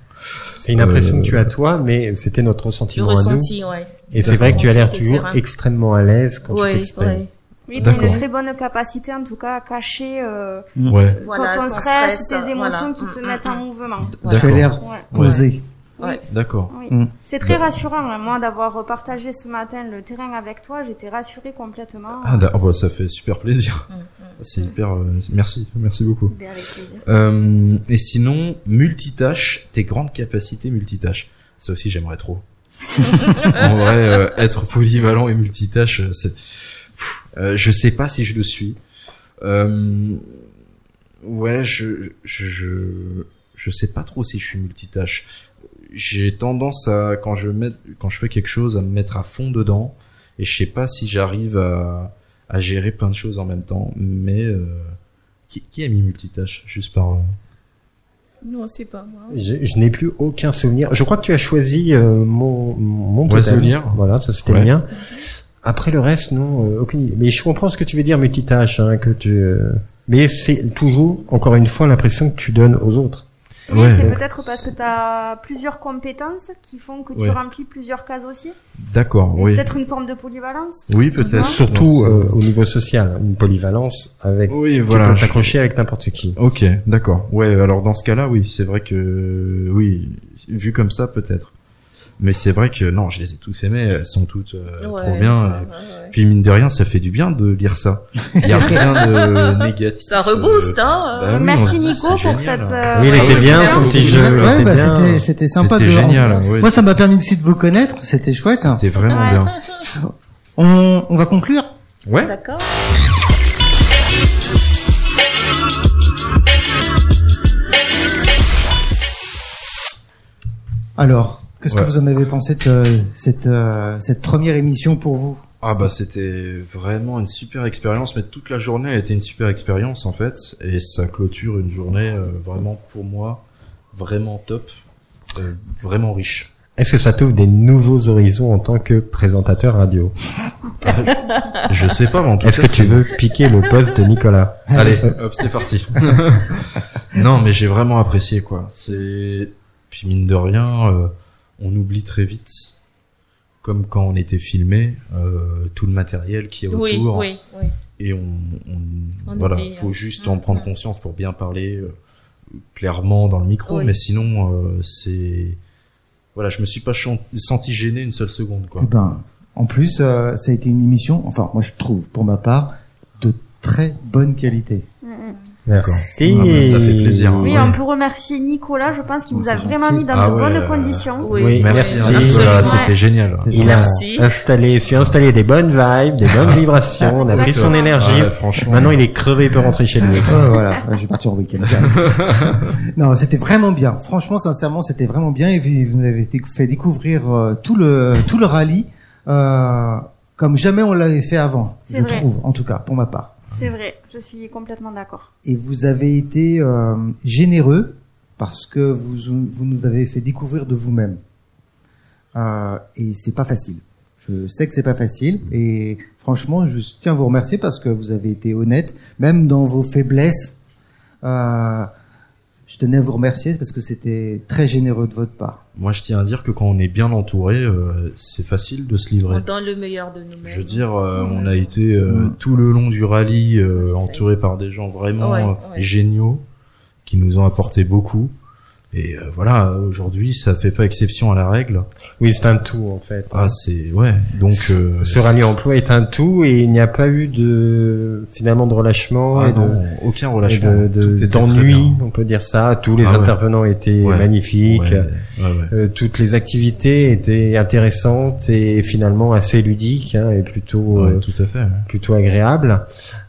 C'est une impression Euh, que tu as toi, mais c'était notre Le ressentiment à nous. ressenti, ouais. Et c'est vrai que tu as l'air toujours serein. extrêmement à l'aise quand tu Ouais, t'exprimes. ouais. Oui, t'as une D'accord. très bonne capacité en tout cas à cacher euh, Ouais. ton- Voilà, ton, ton stress, stress, tes émotions voilà. qui te Mm, mettent mm, en mm. mouvement. Tu as l'air Ouais. posé. Ouais. D'accord. Oui. Mm. C'est très Bah- rassurant, hein, moi, d'avoir partagé ce matin le terrain avec toi. J'étais rassurée complètement. Ah, d'accord. Bah, ça fait super plaisir. Mm, mm. C'est hyper. euh, merci, merci beaucoup. Ben, avec plaisir. Euh, et sinon, multitâche, tes grandes capacités multitâche. Ça aussi, j'aimerais trop. en vrai, euh, être polyvalent et multitâche, c'est. Euh, je sais pas si je le suis. Euh, ouais, je, je, je, je sais pas trop si je suis multitâche. J'ai tendance à quand je mets, quand je fais quelque chose, à me mettre à fond dedans, et je sais pas si j'arrive à, à gérer plein de choses en même temps. Mais euh, qui, qui a mis multitâche juste par euh, Non, c'est pas moi. Je, je n'ai plus aucun souvenir. Je crois que tu as choisi euh, mon mon totem. Oiselière. Voilà, ça c'était Ouais. le mien. Après le reste, non, euh, aucune idée. Mais je comprends ce que tu veux dire, multitâche, hein, que tu. euh, Mais c'est toujours, encore une fois, l'impression que tu donnes aux autres. Oui, Ouais. c'est peut-être parce que tu as plusieurs compétences qui font que tu Ouais. remplis plusieurs cases aussi. D'accord, oui. Peut-être une forme de polyvalence. Oui, peut-être. Surtout euh, au niveau social, une polyvalence avec. Oui, Tu voilà. peux je- t'accrocher avec n'importe qui. Ok, d'accord. Ouais, alors dans ce cas-là, oui, c'est vrai que oui, vu comme ça, peut-être. Mais c'est vrai que non, je les ai tous aimés. Elles sont toutes euh, Ouais, trop bien. ouais. Puis mine de rien, ça fait du bien de lire ça. Il y a rien de négatif. Ça rebooste, Euh, hein. bah oui, Merci on Nico pour génial. cette. euh, Oui, il ouais, était bien, son petit jeu. Ouais, c'était bah, bien. c'était, c'était sympa C'était de. génial, ouais. Moi, ça m'a permis aussi de vous connaître. C'était chouette. hein. C'était vraiment Ouais. bien. On, on va conclure? Ouais. D'accord. Alors, qu'est-ce Ouais. que vous en avez pensé de euh, cette, euh, cette première émission pour vous? Ah bah c'était vraiment une super expérience, mais toute la journée a été une super expérience en fait, et ça clôture une journée euh, vraiment pour moi vraiment top, euh, vraiment riche. Est-ce que ça t'ouvre des nouveaux horizons en tant que présentateur radio? Je sais pas, mais en tout Est-ce que tu veux piquer le poste de Nicolas? Allez, hop, c'est parti. non, mais j'ai vraiment apprécié quoi. C'est puis mine de rien, euh, on oublie très vite, comme quand on était filmé, euh, tout le matériel qui est Oui, autour. oui, oui. et on, on- On voilà, oublie, faut hein. juste en prendre mm. conscience pour bien parler euh, clairement dans le micro, Oui. mais sinon euh, c'est voilà, je me suis pas senti gêné une seule seconde quoi. Eh ben, en plus, euh, ça a été une émission, enfin, moi je trouve, pour ma part, de très bonne qualité. Merci. Ah bah, ça fait plaisir. Oui, Ouais. on peut remercier Nicolas, je pense qu'il Oh, vous a vraiment gentil. mis dans Ah de ouais, bonnes euh, conditions. Oui, Oui, Merci, Merci. Nicolas, Absolument. c'était génial. Il a Merci. installé, su installer des bonnes vibes, des bonnes vibrations, on a pris son énergie. Ouais, franchement. Maintenant, il est crevé, il peut rentrer chez lui. Ouais, voilà, je vais partir en week-end. non, c'était vraiment bien. Franchement, sincèrement, c'était vraiment bien. Et vous nous avez fait découvrir euh, tout le tout le rallye euh, comme jamais on l'avait fait avant. Je vrai. trouve, en tout cas, pour ma part. C'est vrai, je suis complètement d'accord. Et vous avez été euh, généreux parce que vous vous nous avez fait découvrir de vous-même. Euh, et c'est pas facile. Je sais que c'est pas facile et franchement, je tiens à vous remercier parce que vous avez été honnête, même dans vos faiblesses. Euh, je tenais à vous remercier parce que c'était très généreux de votre part. Moi, je tiens à dire que quand on est bien entouré, euh, c'est facile de se livrer. On donne le meilleur de nous-mêmes. Je veux dire, euh, on a été euh, tout le long du rallye euh, entouré par des gens vraiment Ouais, ouais. géniaux qui nous ont apporté beaucoup. Et euh, voilà, aujourd'hui, ça fait pas exception à la règle. Oui, c'est un tout, en fait. Ah, c'est ouais. Donc, euh, Ce rallye emploi est un tout et il n'y a pas eu de, finalement, de relâchement ah et de, non, aucun relâchement. de, de- d'ennui, on peut dire ça. Tous les Ah ouais. intervenants étaient Ouais. magnifiques. Ouais. Euh, toutes les activités étaient intéressantes et finalement assez ludiques hein, et plutôt euh, tout à fait. plutôt agréables.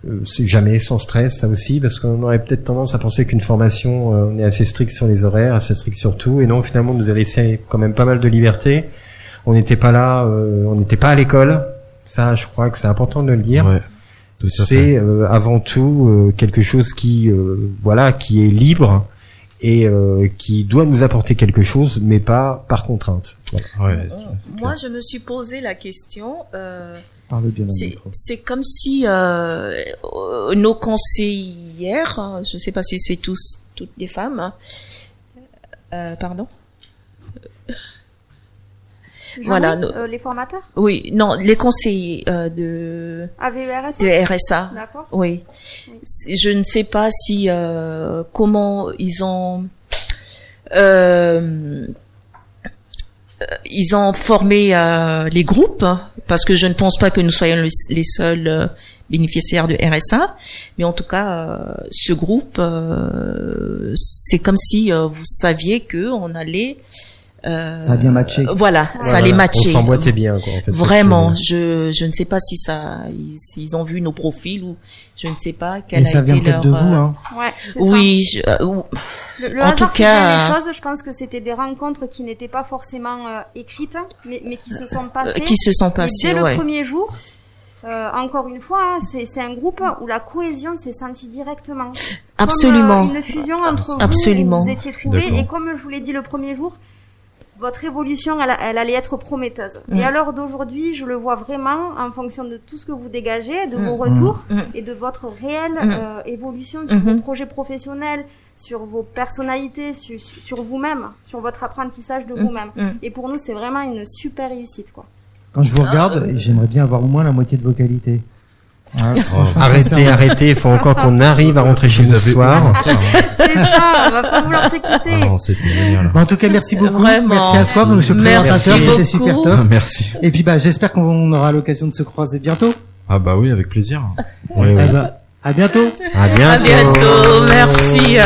Euh, c'est jamais sans stress ça aussi parce qu'on aurait peut-être tendance à penser qu'une formation euh, on est assez strict sur les horaires, assez strict sur tout et non finalement on nous a laissé quand même pas mal de liberté. On n'était pas là, euh, on n'était pas à l'école. Ça je crois que c'est important de le dire. Ouais, c'est euh, avant tout euh, quelque chose qui euh, voilà qui est libre et euh, qui doit nous apporter quelque chose mais pas par contrainte. Voilà. Ouais, Moi, je me suis posé la question. Euh, c'est comme si euh, nos conseillères, hein, je ne sais pas si c'est tous toutes des femmes, hein, euh, pardon. Voilà, euh, les formateurs Oui, non, les conseillers euh, de AVERS de RSA. D'accord. Oui. Je ne sais pas si euh, comment ils ont ils ont formé les groupes hein, parce que je ne pense pas que nous soyons les, les seuls bénéficiaires de RSA, mais en tout cas euh, ce groupe euh, c'est comme si euh, vous saviez que on allait euh, Ça a bien matché. Voilà, ça allait On matcher. s'emboîtait bien quoi. En fait, Vraiment, je je ne sais pas si ça ils, s'ils ont vu nos profils ou je ne sais pas quel Et a ça vient peut-être leur de vous, hein. Ouais, Oui, je, euh. Le, le en tout cas, les choses, je pense que c'était des rencontres qui n'étaient pas forcément euh, écrites, mais, mais qui se sont passées. euh, qui se sont Et passés, dès le ouais. premier jour, euh, encore une fois, hein, c'est c'est un groupe où la cohésion s'est sentie directement. Absolument. Comme, euh, une fusion entre vous, Absolument. où vous étiez trouvés. Et comme je vous l'ai dit le premier jour, votre évolution, elle, elle allait être prometteuse. Mm. Et à l'heure d'aujourd'hui, je le vois vraiment en fonction de tout ce que vous dégagez, de Mm. vos retours Mm. et de votre réelle Mm. euh, évolution sur Mhm. vos projets professionnels, sur vos personnalités, sur, sur vous-même, sur votre apprentissage de Mm. vous-même. Mm. Et pour nous, c'est vraiment une super réussite, quoi. Quand je vous Ah, regarde, euh, j'aimerais bien avoir au moins la moitié de vos qualités. Ouais, franchement, Arrêtez, arrêtez, il faut encore qu'on arrive à rentrer chez Vous nous ce soir. hein. C'est ça, on va pas vouloir se Ah quitter. non, c'était génial. Bah, en tout cas, merci beaucoup. Vraiment. Merci à toi, monsieur le Merci présentateur. C'était super top. Merci. Et puis, bah, j'espère qu'on aura l'occasion de se croiser bientôt. Ah bah oui, avec plaisir. Oui, oui. Eh bah, à bientôt. À bientôt. À bientôt, merci.